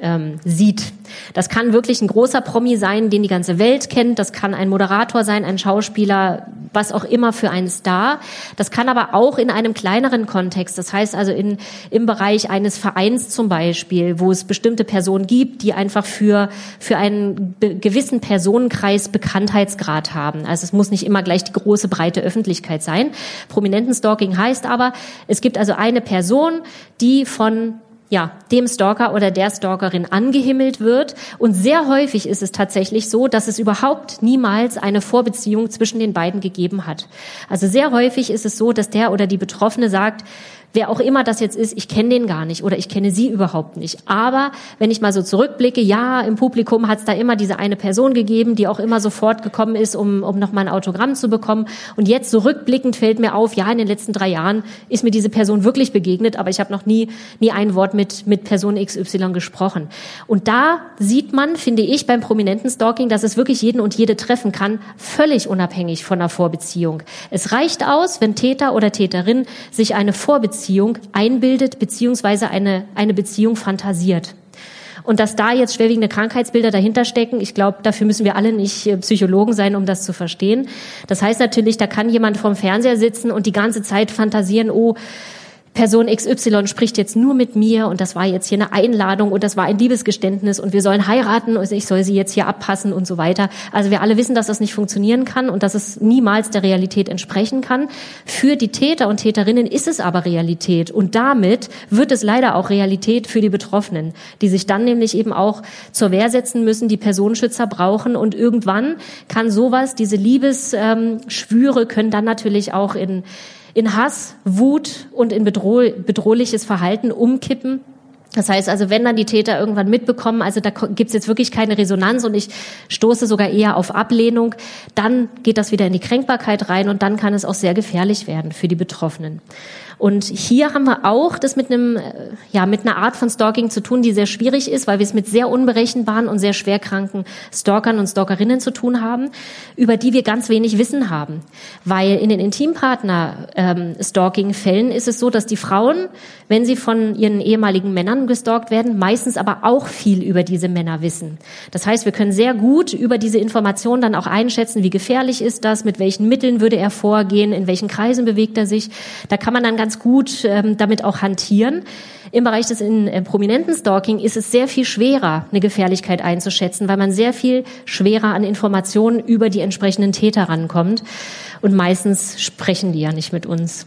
ähm, sieht. Das kann wirklich ein großer Promi sein, den die ganze Welt kennt. Das kann ein Moderator sein, ein Schauspieler, was auch immer für einen Star. Das kann aber auch in einem kleineren Kontext, das heißt also in, im Bereich eines Vereins zum Beispiel, wo es bestimmte Personen gibt, die einfach für, für einen gewissen Personenkreis Bekanntheitsgrad haben. Also es muss nicht immer gleich die große, breite Öffentlichkeit sein. Prominenten Stalking heißt aber, es gibt also eine Person, die von ja, dem Stalker oder der Stalkerin angehimmelt wird. Und sehr häufig ist es tatsächlich so, dass es überhaupt niemals eine Vorbeziehung zwischen den beiden gegeben hat. Also sehr häufig ist es so, dass der oder die Betroffene sagt, wer auch immer das jetzt ist, ich kenne den gar nicht oder ich kenne sie überhaupt nicht. Aber wenn ich mal so zurückblicke, ja, im Publikum hat es da immer diese eine Person gegeben, die auch immer sofort gekommen ist, um, um noch mal ein Autogramm zu bekommen. Und jetzt zurückblickend fällt mir auf, ja, in den letzten drei Jahren ist mir diese Person wirklich begegnet, aber ich habe noch nie, nie ein Wort mit, mit Person XY gesprochen. Und da sieht man, finde ich, beim prominenten Stalking, dass es wirklich jeden und jede treffen kann, völlig unabhängig von einer Vorbeziehung. Es reicht aus, wenn Täter oder Täterin sich eine Vorbeziehung Beziehung einbildet beziehungsweise eine, eine Beziehung fantasiert. Und dass da jetzt schwerwiegende Krankheitsbilder dahinter stecken, ich glaube, dafür müssen wir alle nicht äh, Psychologen sein, um das zu verstehen. Das heißt natürlich, da kann jemand vorm Fernseher sitzen und die ganze Zeit fantasieren, oh, Person XY spricht jetzt nur mit mir und das war jetzt hier eine Einladung und das war ein Liebesgeständnis und wir sollen heiraten und ich soll sie jetzt hier abpassen und so weiter. Also wir alle wissen, dass das nicht funktionieren kann und dass es niemals der Realität entsprechen kann. Für die Täter und Täterinnen ist es aber Realität und damit wird es leider auch Realität für die Betroffenen, die sich dann nämlich eben auch zur Wehr setzen müssen, die Personenschützer brauchen und irgendwann kann sowas, diese Liebesschwüre können dann natürlich auch in in Hass, Wut und in bedroh bedrohliches Verhalten umkippen. Das heißt also, wenn dann die Täter irgendwann mitbekommen, also da gibt's jetzt wirklich keine Resonanz und ich stoße sogar eher auf Ablehnung, dann geht das wieder in die Kränkbarkeit rein und dann kann es auch sehr gefährlich werden für die Betroffenen. Und hier haben wir auch das mit einem, äh, ja, mit einer Art von Stalking zu tun, die sehr schwierig ist, weil wir es mit sehr unberechenbaren und sehr schwerkranken Stalkern und Stalkerinnen zu tun haben, über die wir ganz wenig Wissen haben. Weil in den Intimpartner-Stalking-Fällen ähm, ist es so, dass die Frauen, wenn sie von ihren ehemaligen Männern gestalkt werden, meistens aber auch viel über diese Männer wissen. Das heißt, wir können sehr gut über diese Informationen dann auch einschätzen, wie gefährlich ist das, mit welchen Mitteln würde er vorgehen, in welchen Kreisen bewegt er sich. Da kann man dann ganz ganz gut ähm, damit auch hantieren. Im Bereich des in, äh, prominenten Stalking ist es sehr viel schwerer, eine Gefährlichkeit einzuschätzen, weil man sehr viel schwerer an Informationen über die entsprechenden Täter rankommt. Und meistens sprechen die ja nicht mit uns.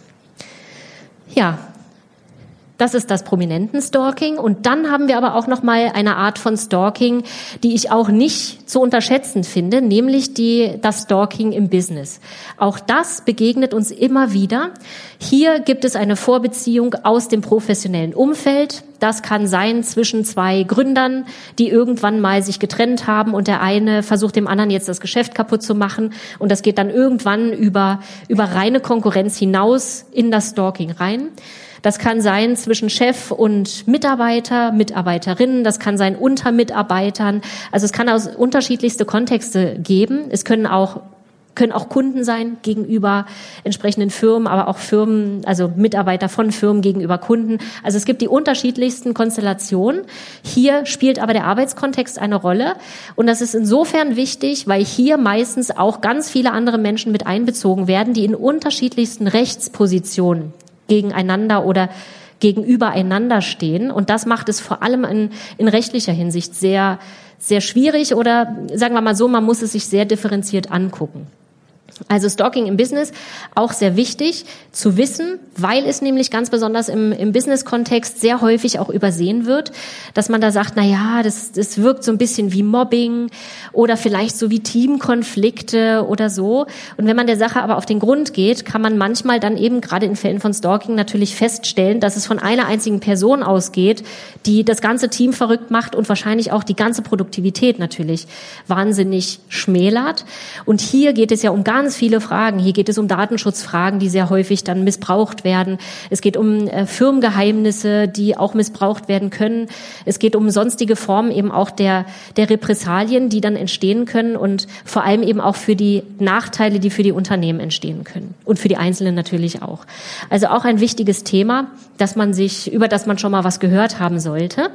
Ja, Das ist das Prominenten-Stalking. Und dann haben wir aber auch noch mal eine Art von Stalking, die ich auch nicht zu unterschätzen finde, nämlich die, das Stalking im Business. Auch das begegnet uns immer wieder. Hier gibt es eine Vorbeziehung aus dem professionellen Umfeld. Das kann sein zwischen zwei Gründern, die irgendwann mal sich getrennt haben und der eine versucht dem anderen jetzt das Geschäft kaputt zu machen. Und das geht dann irgendwann über, über reine Konkurrenz hinaus in das Stalking rein. Das kann sein zwischen Chef und Mitarbeiter, Mitarbeiterinnen, das kann sein unter Mitarbeitern. Also es kann aus unterschiedlichste Kontexte geben. Es können auch können auch Kunden sein gegenüber entsprechenden Firmen, aber auch Firmen, also Mitarbeiter von Firmen gegenüber Kunden. Also es gibt die unterschiedlichsten Konstellationen. Hier spielt aber der Arbeitskontext eine Rolle. Und das ist insofern wichtig, weil hier meistens auch ganz viele andere Menschen mit einbezogen werden, die in unterschiedlichsten Rechtspositionen gegeneinander oder gegenübereinander stehen. Und das macht es vor allem in, in rechtlicher Hinsicht sehr, sehr schwierig oder sagen wir mal so, man muss es sich sehr differenziert angucken. Also Stalking im Business auch sehr wichtig zu wissen, weil es nämlich ganz besonders im, im Business-Kontext sehr häufig auch übersehen wird, dass man da sagt, na ja, das, das wirkt so ein bisschen wie Mobbing oder vielleicht so wie Teamkonflikte oder so. Und wenn man der Sache aber auf den Grund geht, kann man manchmal dann eben gerade in Fällen von Stalking natürlich feststellen, dass es von einer einzigen Person ausgeht, die das ganze Team verrückt macht und wahrscheinlich auch die ganze Produktivität natürlich wahnsinnig schmälert. Und hier geht es ja um ganz ganz viele Fragen. Hier geht es um Datenschutzfragen, die sehr häufig dann missbraucht werden. Es geht um äh, Firmengeheimnisse, die auch missbraucht werden können. Es geht um sonstige Formen eben auch der, der Repressalien, die dann entstehen können und vor allem eben auch für die Nachteile, die für die Unternehmen entstehen können und für die Einzelnen natürlich auch. Also auch ein wichtiges Thema, dass man sich, über das man schon mal was gehört haben sollte.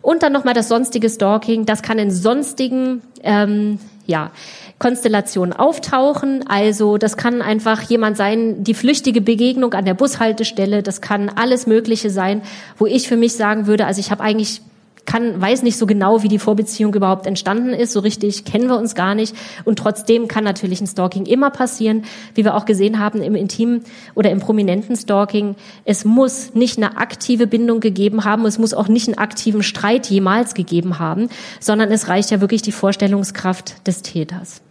Und dann nochmal das sonstige Stalking. Das kann in sonstigen ähm, ja, Konstellationen auftauchen. Also das kann einfach jemand sein, die flüchtige Begegnung an der Bushaltestelle. Das kann alles Mögliche sein, wo ich für mich sagen würde, also ich habe eigentlich kann, weiß nicht so genau, wie die Vorbeziehung überhaupt entstanden ist. So richtig kennen wir uns gar nicht. Und trotzdem kann natürlich ein Stalking immer passieren, wie wir auch gesehen haben im intimen oder im prominenten Stalking. Es muss nicht eine aktive Bindung gegeben haben. Es muss auch nicht einen aktiven Streit jemals gegeben haben, sondern es reicht ja wirklich die Vorstellungskraft des Täters.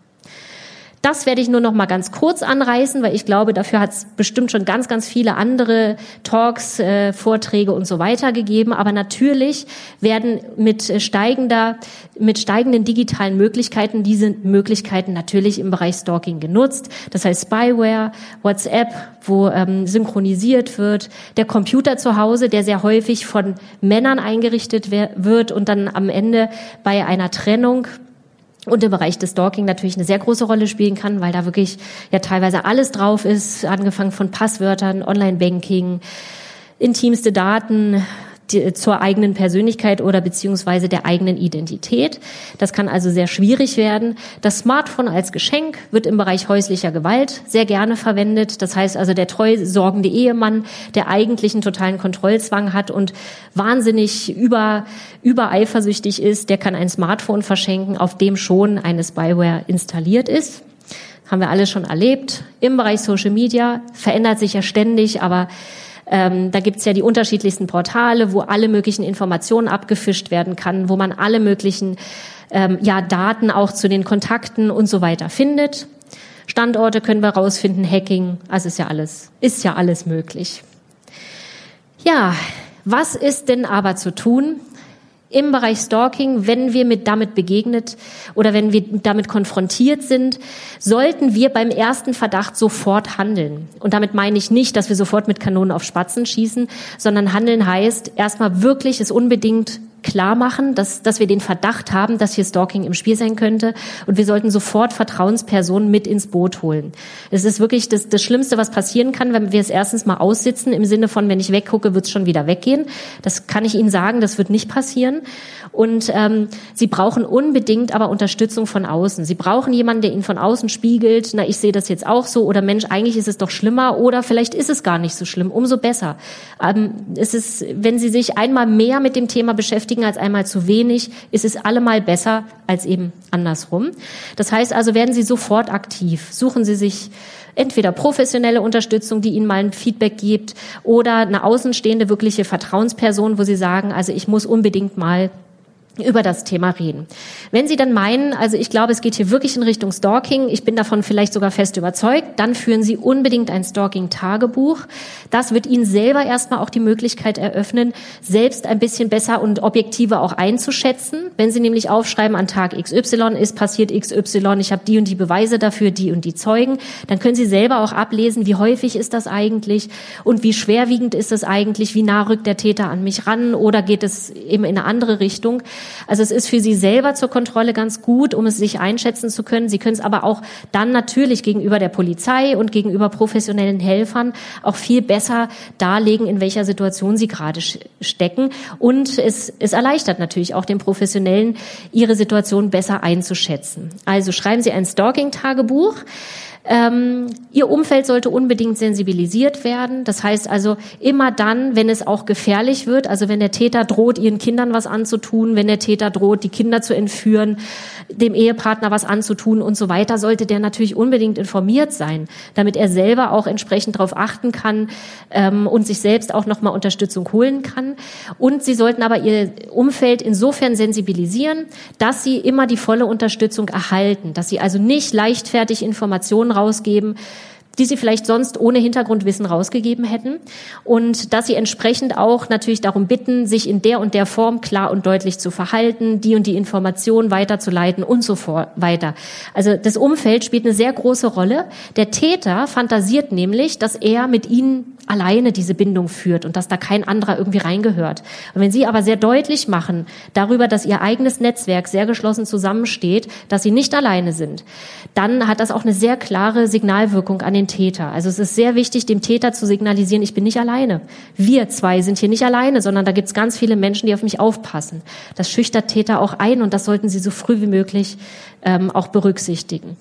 Das werde ich nur noch mal ganz kurz anreißen, weil ich glaube, dafür hat es bestimmt schon ganz, ganz viele andere Talks, äh, Vorträge und so weiter gegeben. Aber natürlich werden mit steigender, mit steigenden digitalen Möglichkeiten diese Möglichkeiten natürlich im Bereich Stalking genutzt. Das heißt Spyware, WhatsApp, wo ähm, synchronisiert wird, der Computer zu Hause, der sehr häufig von Männern eingerichtet wird und dann am Ende bei einer Trennung und im Bereich des Stalking natürlich eine sehr große Rolle spielen kann, weil da wirklich ja teilweise alles drauf ist, angefangen von Passwörtern, Online-Banking, intimste Daten, die, zur eigenen Persönlichkeit oder beziehungsweise der eigenen Identität. Das kann also sehr schwierig werden. Das Smartphone als Geschenk wird im Bereich häuslicher Gewalt sehr gerne verwendet. Das heißt also der treu sorgende Ehemann, der eigentlich einen totalen Kontrollzwang hat und wahnsinnig über, übereifersüchtig ist, der kann ein Smartphone verschenken, auf dem schon eine Spyware installiert ist haben wir alle schon erlebt. Im Bereich Social Media verändert sich ja ständig, aber ähm, da gibt's ja die unterschiedlichsten Portale, wo alle möglichen Informationen abgefischt werden kann, wo man alle möglichen ähm, ja, Daten auch zu den Kontakten und so weiter findet. Standorte können wir rausfinden, Hacking, also ist ja alles, ist ja alles möglich. Ja, was ist denn aber zu tun, im Bereich Stalking, wenn wir mit damit begegnet oder wenn wir damit konfrontiert sind, sollten wir beim ersten Verdacht sofort handeln. Und damit meine ich nicht, dass wir sofort mit Kanonen auf Spatzen schießen, sondern handeln heißt erstmal wirklich es unbedingt klar machen, dass, dass wir den Verdacht haben, dass hier Stalking im Spiel sein könnte. Und wir sollten sofort Vertrauenspersonen mit ins Boot holen. Es ist wirklich das, das Schlimmste, was passieren kann, wenn wir es erstens mal aussitzen, im Sinne von, wenn ich weggucke, wird es schon wieder weggehen. Das kann ich Ihnen sagen, das wird nicht passieren. Und ähm, Sie brauchen unbedingt aber Unterstützung von außen. Sie brauchen jemanden, der Ihnen von außen spiegelt, na, ich sehe das jetzt auch so, oder Mensch, eigentlich ist es doch schlimmer, oder vielleicht ist es gar nicht so schlimm, umso besser. Ähm, es ist, wenn Sie sich einmal mehr mit dem Thema beschäftigen, beschäftigen als einmal zu wenig, ist es allemal besser als eben andersrum. Das heißt also, werden Sie sofort aktiv. Suchen Sie sich entweder professionelle Unterstützung, die Ihnen mal ein Feedback gibt, oder eine außenstehende wirkliche Vertrauensperson, wo Sie sagen, also ich muss unbedingt mal über das Thema reden. Wenn Sie dann meinen, also ich glaube, es geht hier wirklich in Richtung Stalking, ich bin davon vielleicht sogar fest überzeugt, dann führen Sie unbedingt ein Stalking-Tagebuch. Das wird Ihnen selber erstmal auch die Möglichkeit eröffnen, selbst ein bisschen besser und objektiver auch einzuschätzen. Wenn Sie nämlich aufschreiben, an Tag XY ist passiert XY, ich habe die und die Beweise dafür, die und die Zeugen, dann können Sie selber auch ablesen, wie häufig ist das eigentlich und wie schwerwiegend ist es eigentlich, wie nah rückt der Täter an mich ran oder geht es eben in eine andere Richtung. Also es ist für Sie selber zur Kontrolle ganz gut, um es sich einschätzen zu können. Sie können es aber auch dann natürlich gegenüber der Polizei und gegenüber professionellen Helfern auch viel besser darlegen, in welcher Situation Sie gerade stecken. Und es, es erleichtert natürlich auch den Professionellen, ihre Situation besser einzuschätzen. Also schreiben Sie ein Stalking-Tagebuch. Ähm, ihr Umfeld sollte unbedingt sensibilisiert werden. Das heißt also immer dann, wenn es auch gefährlich wird, also wenn der Täter droht, ihren Kindern was anzutun, wenn der Täter droht, die Kinder zu entführen, dem Ehepartner was anzutun und so weiter, sollte der natürlich unbedingt informiert sein, damit er selber auch entsprechend darauf achten kann ähm, und sich selbst auch nochmal Unterstützung holen kann. Und sie sollten aber ihr Umfeld insofern sensibilisieren, dass sie immer die volle Unterstützung erhalten, dass sie also nicht leichtfertig Informationen rausgeben, die sie vielleicht sonst ohne Hintergrundwissen rausgegeben hätten und dass sie entsprechend auch natürlich darum bitten, sich in der und der Form klar und deutlich zu verhalten, die und die Informationen weiterzuleiten und so weiter. Also das Umfeld spielt eine sehr große Rolle. Der Täter fantasiert nämlich, dass er mit ihnen alleine diese Bindung führt und dass da kein anderer irgendwie reingehört. Und wenn Sie aber sehr deutlich machen darüber, dass Ihr eigenes Netzwerk sehr geschlossen zusammensteht, dass Sie nicht alleine sind, dann hat das auch eine sehr klare Signalwirkung an den Täter. Also es ist sehr wichtig, dem Täter zu signalisieren, ich bin nicht alleine. Wir zwei sind hier nicht alleine, sondern da gibt es ganz viele Menschen, die auf mich aufpassen. Das schüchtert Täter auch ein und das sollten Sie so früh wie möglich ähm, auch berücksichtigen.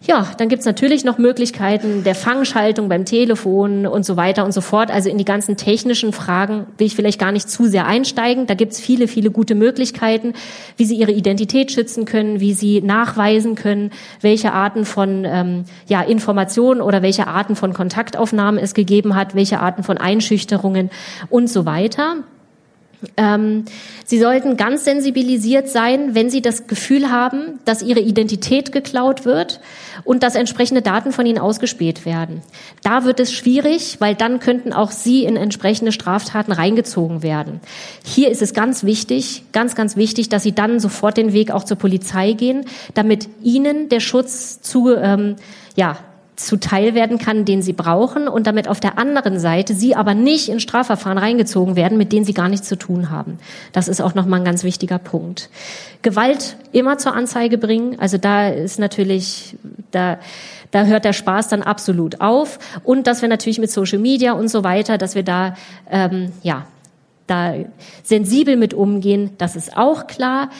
Ja, dann gibt's natürlich noch Möglichkeiten der Fangschaltung beim Telefon und so weiter und so fort. Also in die ganzen technischen Fragen will ich vielleicht gar nicht zu sehr einsteigen. Da gibt's viele, viele gute Möglichkeiten, wie Sie Ihre Identität schützen können, wie Sie nachweisen können, welche Arten von ähm, ja, Informationen oder welche Arten von Kontaktaufnahmen es gegeben hat, welche Arten von Einschüchterungen und so weiter. Ähm, Sie sollten ganz sensibilisiert sein, wenn Sie das Gefühl haben, dass Ihre Identität geklaut wird und dass entsprechende Daten von Ihnen ausgespäht werden. Da wird es schwierig, weil dann könnten auch Sie in entsprechende Straftaten reingezogen werden. Hier ist es ganz wichtig, ganz, ganz wichtig, dass Sie dann sofort den Weg auch zur Polizei gehen, damit Ihnen der Schutz zu, ähm, ja, zuteil werden kann, den sie brauchen und damit auf der anderen Seite sie aber nicht in Strafverfahren reingezogen werden, mit denen sie gar nichts zu tun haben. Das ist auch nochmal ein ganz wichtiger Punkt. Gewalt immer zur Anzeige bringen. Also da ist natürlich, da, da hört der Spaß dann absolut auf. Und dass wir natürlich mit Social Media und so weiter, dass wir da, ähm, ja, da sensibel mit umgehen, das ist auch klar.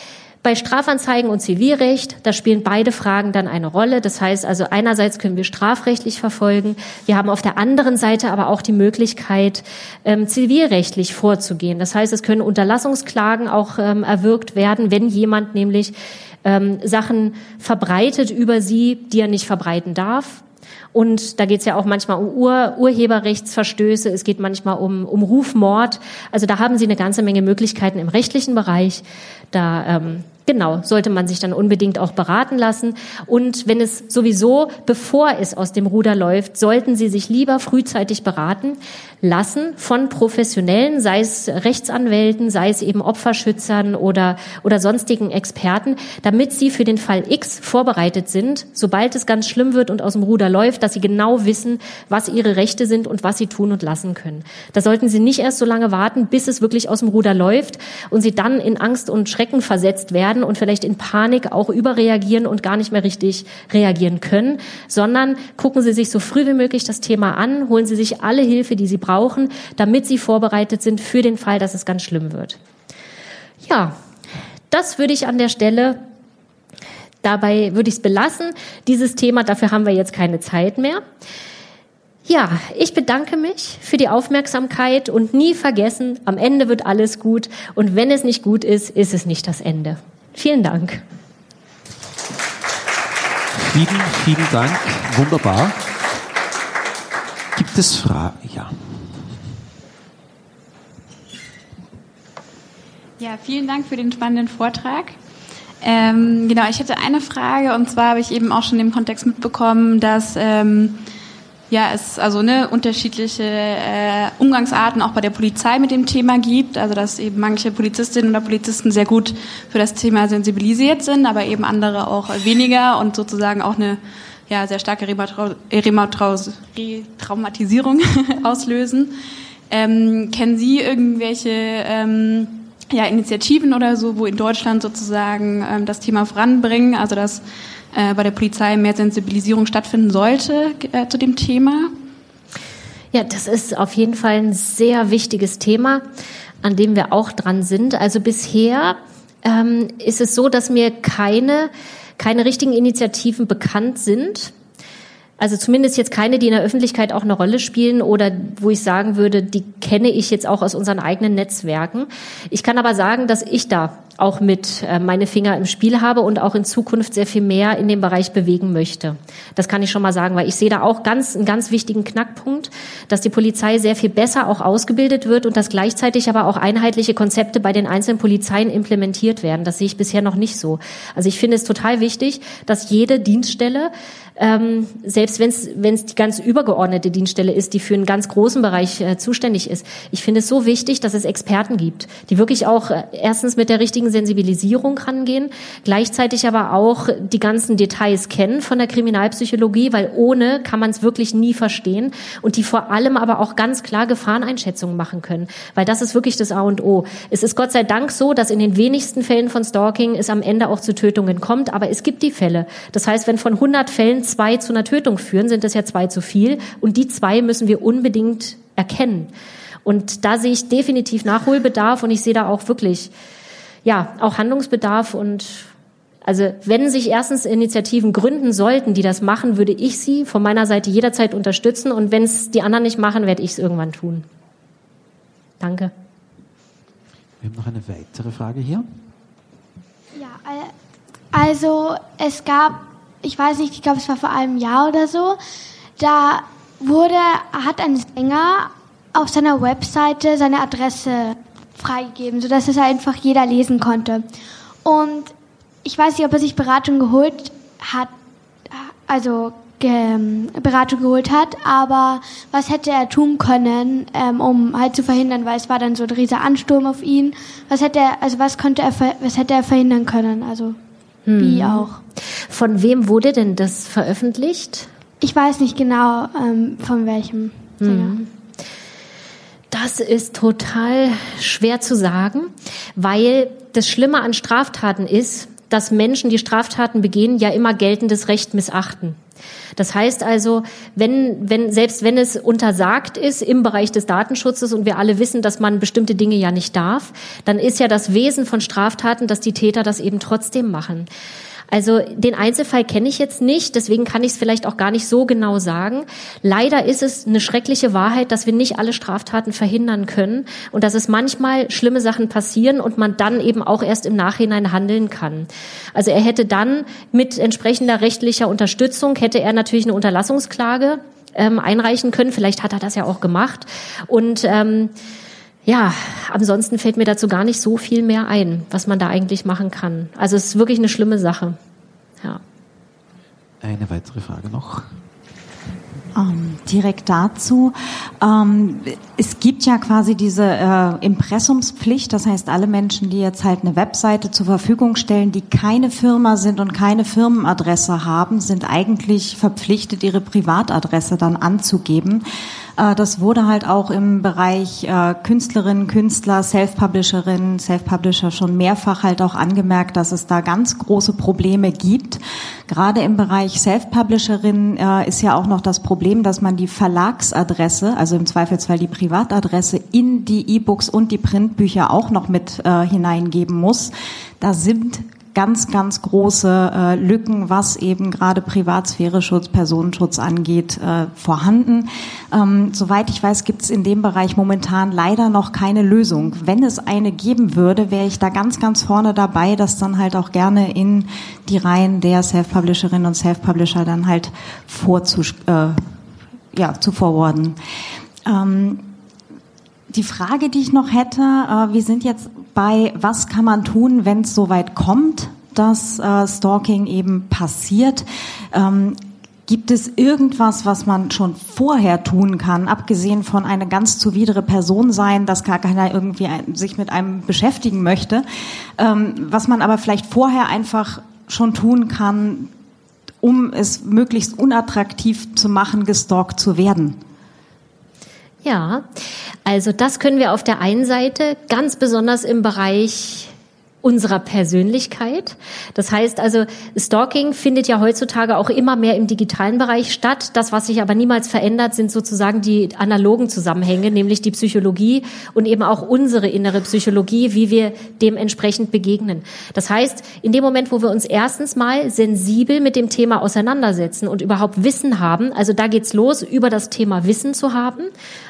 Bei Strafanzeigen und Zivilrecht, da spielen beide Fragen dann eine Rolle. Das heißt also, einerseits können wir strafrechtlich verfolgen. Wir haben auf der anderen Seite aber auch die Möglichkeit, ähm, zivilrechtlich vorzugehen. Das heißt, es können Unterlassungsklagen auch ähm, erwirkt werden, wenn jemand nämlich ähm, Sachen verbreitet über sie, die er nicht verbreiten darf. Und da geht es ja auch manchmal um Ur Urheberrechtsverstöße, es geht manchmal um, um Rufmord. Also da haben Sie eine ganze Menge Möglichkeiten im rechtlichen Bereich. Da ähm, Genau, sollte man sich dann unbedingt auch beraten lassen. Und wenn es sowieso, bevor es aus dem Ruder läuft, sollten Sie sich lieber frühzeitig beraten lassen von Professionellen, sei es Rechtsanwälten, sei es eben Opferschützern oder, oder sonstigen Experten, damit Sie für den Fall X vorbereitet sind, sobald es ganz schlimm wird und aus dem Ruder läuft, dass Sie genau wissen, was Ihre Rechte sind und was Sie tun und lassen können. Da sollten Sie nicht erst so lange warten, bis es wirklich aus dem Ruder läuft und Sie dann in Angst und Schrecken versetzt werden werden und vielleicht in Panik auch überreagieren und gar nicht mehr richtig reagieren können, sondern gucken Sie sich so früh wie möglich das Thema an, holen Sie sich alle Hilfe, die Sie brauchen, damit Sie vorbereitet sind für den Fall, dass es ganz schlimm wird. Ja, das würde ich an der Stelle Dabei würde ich es belassen. Dieses Thema, dafür haben wir jetzt keine Zeit mehr. Ja, ich bedanke mich für die Aufmerksamkeit und nie vergessen, am Ende wird alles gut und wenn es nicht gut ist, ist es nicht das Ende. Vielen Dank. Vielen, vielen Dank. Wunderbar. Gibt es Fragen? Ja. Ja, vielen Dank für den spannenden Vortrag. Ähm, genau, ich hätte eine Frage und zwar habe ich eben auch schon im Kontext mitbekommen, dass ähm, ja es also ne, unterschiedliche äh, Umgangsarten auch bei der Polizei mit dem Thema gibt. Also dass eben manche Polizistinnen oder Polizisten sehr gut für das Thema sensibilisiert sind, aber eben andere auch weniger und sozusagen auch eine ja, sehr starke Retraumatisierung auslösen. Ähm, kennen Sie irgendwelche ähm, ja, Initiativen oder so, wo in Deutschland sozusagen ähm, das Thema voranbringen, also dass bei der Polizei mehr Sensibilisierung stattfinden sollte äh, zu dem Thema? Ja, das ist auf jeden Fall ein sehr wichtiges Thema, an dem wir auch dran sind. Also bisher ähm, ist es so, dass mir keine, keine richtigen Initiativen bekannt sind, also zumindest jetzt keine, die in der Öffentlichkeit auch eine Rolle spielen oder wo ich sagen würde, die kenne ich jetzt auch aus unseren eigenen Netzwerken. Ich kann aber sagen, dass ich da auch mit äh, meine Finger im Spiel habe und auch in Zukunft sehr viel mehr in dem Bereich bewegen möchte. Das kann ich schon mal sagen, weil ich sehe da auch ganz einen ganz wichtigen Knackpunkt, dass die Polizei sehr viel besser auch ausgebildet wird und dass gleichzeitig aber auch einheitliche Konzepte bei den einzelnen Polizeien implementiert werden. Das sehe ich bisher noch nicht so. Also ich finde es total wichtig, dass jede Dienststelle ähm, selbst wenn es die ganz übergeordnete Dienststelle ist, die für einen ganz großen Bereich äh, zuständig ist. Ich finde es so wichtig, dass es Experten gibt, die wirklich auch äh, erstens mit der richtigen Sensibilisierung rangehen, gleichzeitig aber auch die ganzen Details kennen von der Kriminalpsychologie, weil ohne kann man es wirklich nie verstehen und die vor allem aber auch ganz klar Gefahreneinschätzungen machen können, weil das ist wirklich das A und O. Es ist Gott sei Dank so, dass in den wenigsten Fällen von Stalking es am Ende auch zu Tötungen kommt, aber es gibt die Fälle. Das heißt, wenn von 100 Fällen zwei zu einer Tötung führen, sind das ja zwei zu viel. Und die zwei müssen wir unbedingt erkennen. Und da sehe ich definitiv Nachholbedarf und ich sehe da auch wirklich, ja, auch Handlungsbedarf und also wenn sich erstens Initiativen gründen sollten, die das machen, würde ich sie von meiner Seite jederzeit unterstützen und wenn es die anderen nicht machen, werde ich es irgendwann tun. Danke. Wir haben noch eine weitere Frage hier. Ja, also es gab ich weiß nicht, ich glaube, es war vor einem Jahr oder so, da wurde, hat ein Sänger auf seiner Webseite seine Adresse freigegeben, sodass es einfach jeder lesen konnte. Und ich weiß nicht, ob er sich Beratung geholt hat, also ge Beratung geholt hat, aber was hätte er tun können, ähm, um halt zu verhindern, weil es war dann so ein riesiger Ansturm auf ihn. Was hätte er, also was konnte er, was hätte er verhindern können? Also hm. wie auch. Von wem wurde denn das veröffentlicht? Ich weiß nicht genau, ähm, von welchem Sänger. Hm. Das ist total schwer zu sagen, weil das Schlimme an Straftaten ist, dass Menschen, die Straftaten begehen, ja immer geltendes Recht missachten. Das heißt also, wenn, wenn, selbst wenn es untersagt ist im Bereich des Datenschutzes und wir alle wissen, dass man bestimmte Dinge ja nicht darf, dann ist ja das Wesen von Straftaten, dass die Täter das eben trotzdem machen. Also den Einzelfall kenne ich jetzt nicht, deswegen kann ich es vielleicht auch gar nicht so genau sagen. Leider ist es eine schreckliche Wahrheit, dass wir nicht alle Straftaten verhindern können und dass es manchmal schlimme Sachen passieren und man dann eben auch erst im Nachhinein handeln kann. Also er hätte dann mit entsprechender rechtlicher Unterstützung, hätte er natürlich eine Unterlassungsklage ähm, einreichen können. Vielleicht hat er das ja auch gemacht. Und ähm, ja, ansonsten fällt mir dazu gar nicht so viel mehr ein, was man da eigentlich machen kann. Also es ist wirklich eine schlimme Sache. Ja. Eine weitere Frage noch. Ähm, direkt dazu. Ähm, es gibt ja quasi diese äh, Impressumspflicht, das heißt, alle Menschen, die jetzt halt eine Webseite zur Verfügung stellen, die keine Firma sind und keine Firmenadresse haben, sind eigentlich verpflichtet, ihre Privatadresse dann anzugeben. Äh, das wurde halt auch im Bereich äh, Künstlerinnen, Künstler, Self-Publisherinnen, Self-Publisher schon mehrfach halt auch angemerkt, dass es da ganz große Probleme gibt. Gerade im Bereich Self-Publisherinnen äh, ist ja auch noch das Problem, dass man die Verlagsadresse, also im Zweifelsfall die Privatadresse, in die E-Books und die Printbücher auch noch mit hineingeben muss. Da sind ganz, ganz große äh, Lücken, was eben gerade Privatsphäre-Schutz, Personenschutz angeht, äh, vorhanden. Ähm, soweit ich weiß, gibt es in dem Bereich momentan leider noch keine Lösung. Wenn es eine geben würde, wäre ich da ganz, ganz vorne dabei, das dann halt auch gerne in die Reihen der Self-Publisherinnen und Self-Publisher dann halt vorzusch äh, ja, zu forwarden. Ähm, die Frage, die ich noch hätte, äh, wir sind jetzt bei, was kann man tun, wenn es soweit kommt, dass äh, Stalking eben passiert? Ähm, Gibt es irgendwas, was man schon vorher tun kann, abgesehen von eine ganz zuwidere Person sein, dass gar keiner irgendwie sich mit einem beschäftigen möchte, ähm, was man aber vielleicht vorher einfach schon tun kann, um es möglichst unattraktiv zu machen, gestalkt zu werden? Ja, also das können wir auf der einen Seite ganz besonders im Bereich unserer Persönlichkeit. Das heißt also, Stalking findet ja heutzutage auch immer mehr im digitalen Bereich statt. Das, was sich aber niemals verändert, sind sozusagen die analogen Zusammenhänge, nämlich die Psychologie und eben auch unsere innere Psychologie, wie wir dementsprechend begegnen. Das heißt, in dem Moment, wo wir uns erstens mal sensibel mit dem Thema auseinandersetzen und überhaupt Wissen haben, also da geht's los, über das Thema Wissen zu haben.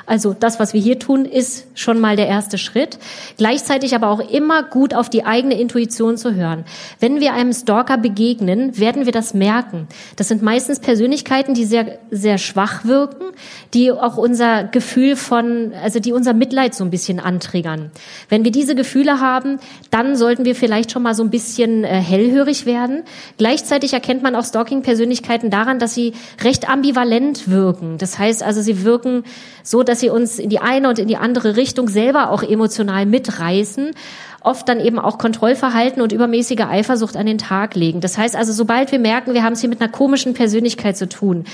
Also das, was wir hier tun, ist schon mal der erste Schritt. Gleichzeitig aber auch immer gut auf die eigene Intuition zu hören. Wenn wir einem Stalker begegnen, werden wir das merken. Das sind meistens Persönlichkeiten, die sehr, sehr schwach wirken, die auch unser Gefühl von, also die unser Mitleid so ein bisschen antriggern. Wenn wir diese Gefühle haben, dann sollten wir vielleicht schon mal so ein bisschen äh, hellhörig werden. Gleichzeitig erkennt man auch Stalking-Persönlichkeiten daran, dass sie recht ambivalent wirken. Das heißt also, sie wirken so, dass sie uns in die eine und in die andere Richtung selber auch emotional mitreißen oft dann eben auch Kontrollverhalten und übermäßige Eifersucht an den Tag legen. Das heißt also, sobald wir merken, wir haben es hier mit einer komischen Persönlichkeit zu tun,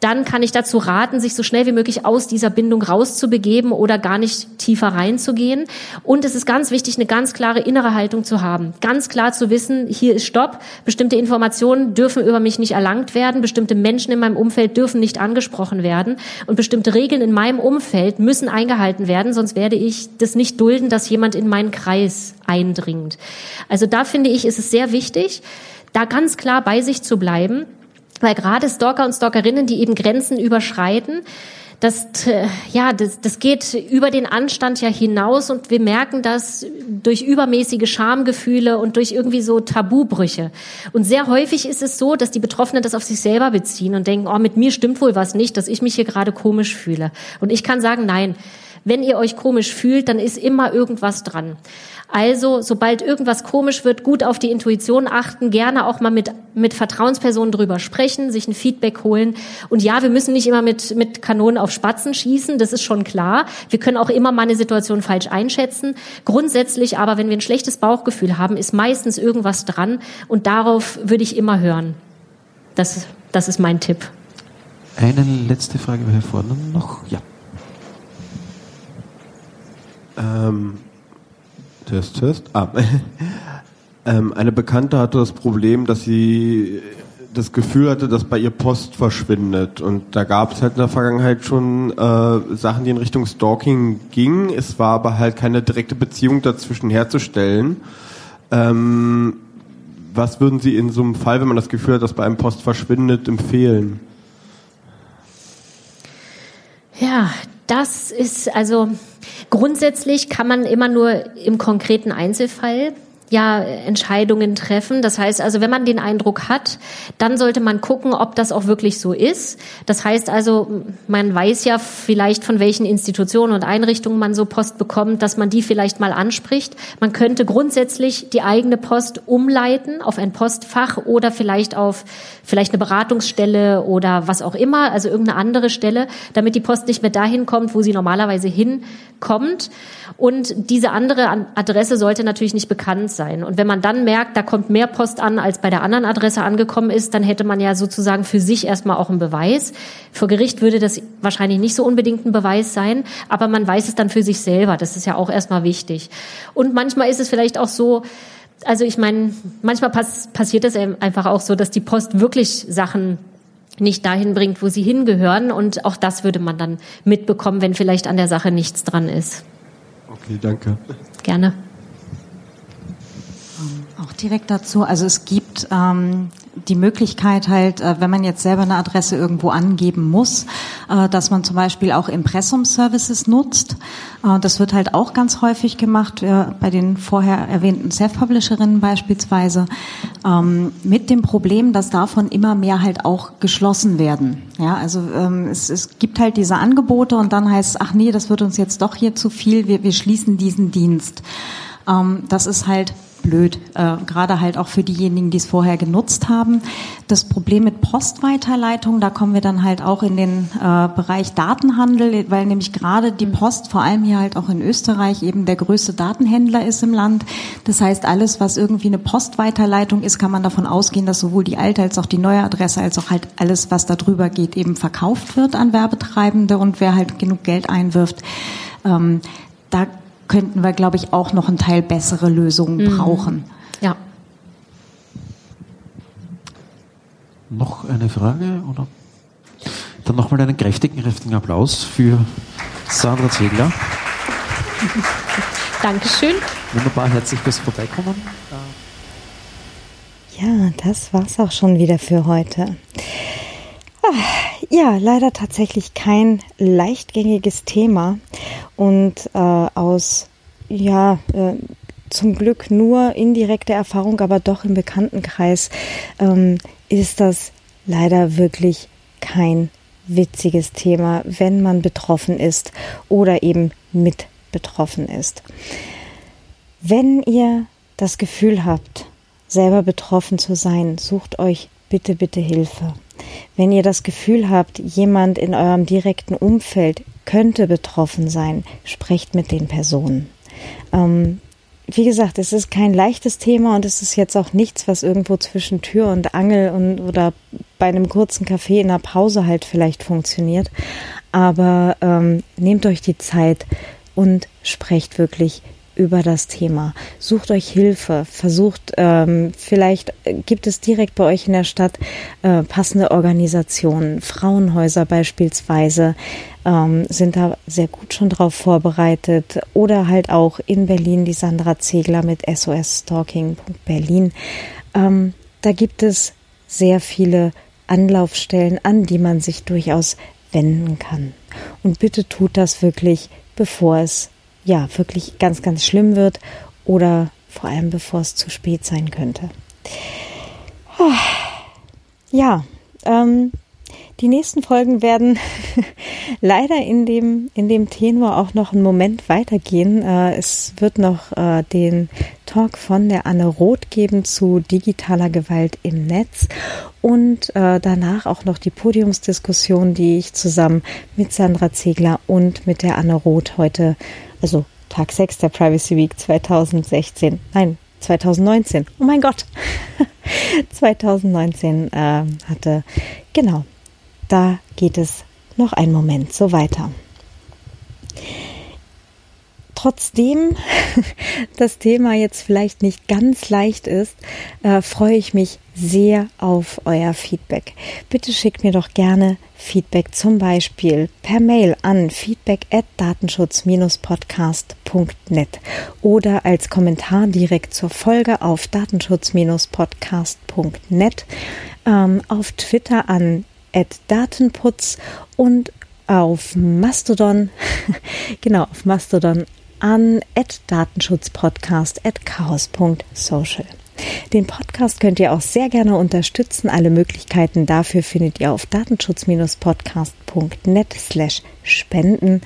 dann kann ich dazu raten, sich so schnell wie möglich aus dieser Bindung rauszubegeben oder gar nicht tiefer reinzugehen. Und es ist ganz wichtig, eine ganz klare innere Haltung zu haben. Ganz klar zu wissen, hier ist Stopp. Bestimmte Informationen dürfen über mich nicht erlangt werden. Bestimmte Menschen in meinem Umfeld dürfen nicht angesprochen werden. Und bestimmte Regeln in meinem Umfeld müssen eingehalten werden. Sonst werde ich das nicht dulden, dass jemand in meinen Kreis eindringt. Also da finde ich, ist es sehr wichtig, da ganz klar bei sich zu bleiben weil gerade Stalker und Stalkerinnen, die eben Grenzen überschreiten, das, ja, das, das geht über den Anstand ja hinaus und wir merken das durch übermäßige Schamgefühle und durch irgendwie so Tabubrüche. Und sehr häufig ist es so, dass die Betroffenen das auf sich selber beziehen und denken, oh, mit mir stimmt wohl was nicht, dass ich mich hier gerade komisch fühle. Und ich kann sagen, nein, wenn ihr euch komisch fühlt, dann ist immer irgendwas dran. Also, sobald irgendwas komisch wird, gut auf die Intuition achten, gerne auch mal mit, mit Vertrauenspersonen drüber sprechen, sich ein Feedback holen. Und ja, wir müssen nicht immer mit, mit Kanonen auf Spatzen schießen, das ist schon klar. Wir können auch immer mal eine Situation falsch einschätzen. Grundsätzlich aber, wenn wir ein schlechtes Bauchgefühl haben, ist meistens irgendwas dran und darauf würde ich immer hören. Das, das ist mein Tipp. Eine letzte Frage hier vorne noch. Ja. Ähm, Test, Test. Ah. ähm, eine Bekannte hatte das Problem, dass sie das Gefühl hatte, dass bei ihr Post verschwindet. Und da gab es halt in der Vergangenheit schon äh, Sachen, die in Richtung Stalking gingen. Es war aber halt keine direkte Beziehung dazwischen herzustellen. Ähm, was würden Sie in so einem Fall, wenn man das Gefühl hat, dass bei einem Post verschwindet, empfehlen? Ja, das ist also grundsätzlich kann man immer nur im konkreten Einzelfall ja Entscheidungen treffen. Das heißt also, wenn man den Eindruck hat, dann sollte man gucken, ob das auch wirklich so ist. Das heißt also, man weiß ja vielleicht von welchen Institutionen und Einrichtungen man so Post bekommt, dass man die vielleicht mal anspricht. Man könnte grundsätzlich die eigene Post umleiten auf ein Postfach oder vielleicht auf vielleicht eine Beratungsstelle oder was auch immer, also irgendeine andere Stelle, damit die Post nicht mehr dahin kommt, wo sie normalerweise hinkommt. Und diese andere Adresse sollte natürlich nicht bekannt sein. Und wenn man dann merkt, da kommt mehr Post an, als bei der anderen Adresse angekommen ist, dann hätte man ja sozusagen für sich erstmal auch einen Beweis. Vor Gericht würde das wahrscheinlich nicht so unbedingt ein Beweis sein, aber man weiß es dann für sich selber. Das ist ja auch erstmal wichtig. Und manchmal ist es vielleicht auch so, also ich meine, manchmal pass passiert es einfach auch so, dass die Post wirklich Sachen nicht dahin bringt, wo sie hingehören. Und auch das würde man dann mitbekommen, wenn vielleicht an der Sache nichts dran ist. Okay, danke. Gerne direkt dazu. Also es gibt ähm, die Möglichkeit halt, äh, wenn man jetzt selber eine Adresse irgendwo angeben muss, äh, dass man zum Beispiel auch Impressum-Services nutzt. Äh, das wird halt auch ganz häufig gemacht, bei den vorher erwähnten Self-Publisherinnen beispielsweise, ähm, mit dem Problem, dass davon immer mehr halt auch geschlossen werden. Ja, also ähm, es, es gibt halt diese Angebote und dann heißt es, ach nee, das wird uns jetzt doch hier zu viel, wir, wir schließen diesen Dienst. Ähm, das ist halt blöd, äh, gerade halt auch für diejenigen, die es vorher genutzt haben. Das Problem mit Postweiterleitung, da kommen wir dann halt auch in den äh, Bereich Datenhandel, weil nämlich gerade die Post, vor allem hier halt auch in Österreich, eben der größte Datenhändler ist im Land. Das heißt, alles, was irgendwie eine Postweiterleitung ist, kann man davon ausgehen, dass sowohl die alte als auch die neue Adresse, als auch halt alles, was da drüber geht, eben verkauft wird an Werbetreibende und wer halt genug Geld einwirft. Ähm, da könnten wir, glaube ich, auch noch ein Teil bessere Lösungen mhm. brauchen. Ja. Noch eine Frage? Oder? Dann nochmal einen kräftigen, kräftigen Applaus für Sandra Zegler. Dankeschön. Wunderbar, herzlich fürs Vorbeikommen. Ja, das war's auch schon wieder für heute. Ja, leider tatsächlich kein leichtgängiges Thema und äh, aus, ja, äh, zum Glück nur indirekte Erfahrung, aber doch im Bekanntenkreis ähm, ist das leider wirklich kein witziges Thema, wenn man betroffen ist oder eben mit betroffen ist. Wenn ihr das Gefühl habt, selber betroffen zu sein, sucht euch bitte, bitte Hilfe. Wenn ihr das Gefühl habt, jemand in eurem direkten Umfeld könnte betroffen sein, sprecht mit den Personen. Ähm, wie gesagt, es ist kein leichtes Thema und es ist jetzt auch nichts, was irgendwo zwischen Tür und Angel und oder bei einem kurzen Kaffee in der Pause halt vielleicht funktioniert. Aber ähm, nehmt euch die Zeit und sprecht wirklich über das Thema. Sucht euch Hilfe, versucht, ähm, vielleicht gibt es direkt bei euch in der Stadt äh, passende Organisationen, Frauenhäuser beispielsweise ähm, sind da sehr gut schon drauf vorbereitet oder halt auch in Berlin die Sandra Zegler mit sosstalking.berlin. Ähm, da gibt es sehr viele Anlaufstellen, an die man sich durchaus wenden kann. Und bitte tut das wirklich, bevor es ja wirklich ganz, ganz schlimm wird oder vor allem bevor es zu spät sein könnte. Ja, ähm, die nächsten Folgen werden leider in dem, in dem Tenor auch noch einen Moment weitergehen. Äh, es wird noch äh, den Talk von der Anne Roth geben zu digitaler Gewalt im Netz und äh, danach auch noch die Podiumsdiskussion, die ich zusammen mit Sandra Zegler und mit der Anne Roth heute also Tag 6 der Privacy Week 2016, nein, 2019, oh mein Gott, 2019 äh, hatte. Genau, da geht es noch einen Moment so weiter. Trotzdem das Thema jetzt vielleicht nicht ganz leicht ist, äh, freue ich mich sehr auf euer Feedback. Bitte schickt mir doch gerne Feedback zum Beispiel per Mail an feedback at datenschutz-podcast.net oder als Kommentar direkt zur Folge auf datenschutz-podcast.net, ähm, auf Twitter an at Datenputz und auf Mastodon, genau, auf Mastodon an datenschutzpodcast.chaos.social. Den Podcast könnt ihr auch sehr gerne unterstützen. Alle Möglichkeiten dafür findet ihr auf datenschutz-podcast.net slash spenden.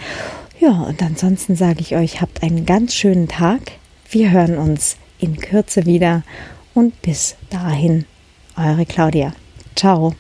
Ja, und ansonsten sage ich euch, habt einen ganz schönen Tag. Wir hören uns in Kürze wieder und bis dahin, eure Claudia. Ciao.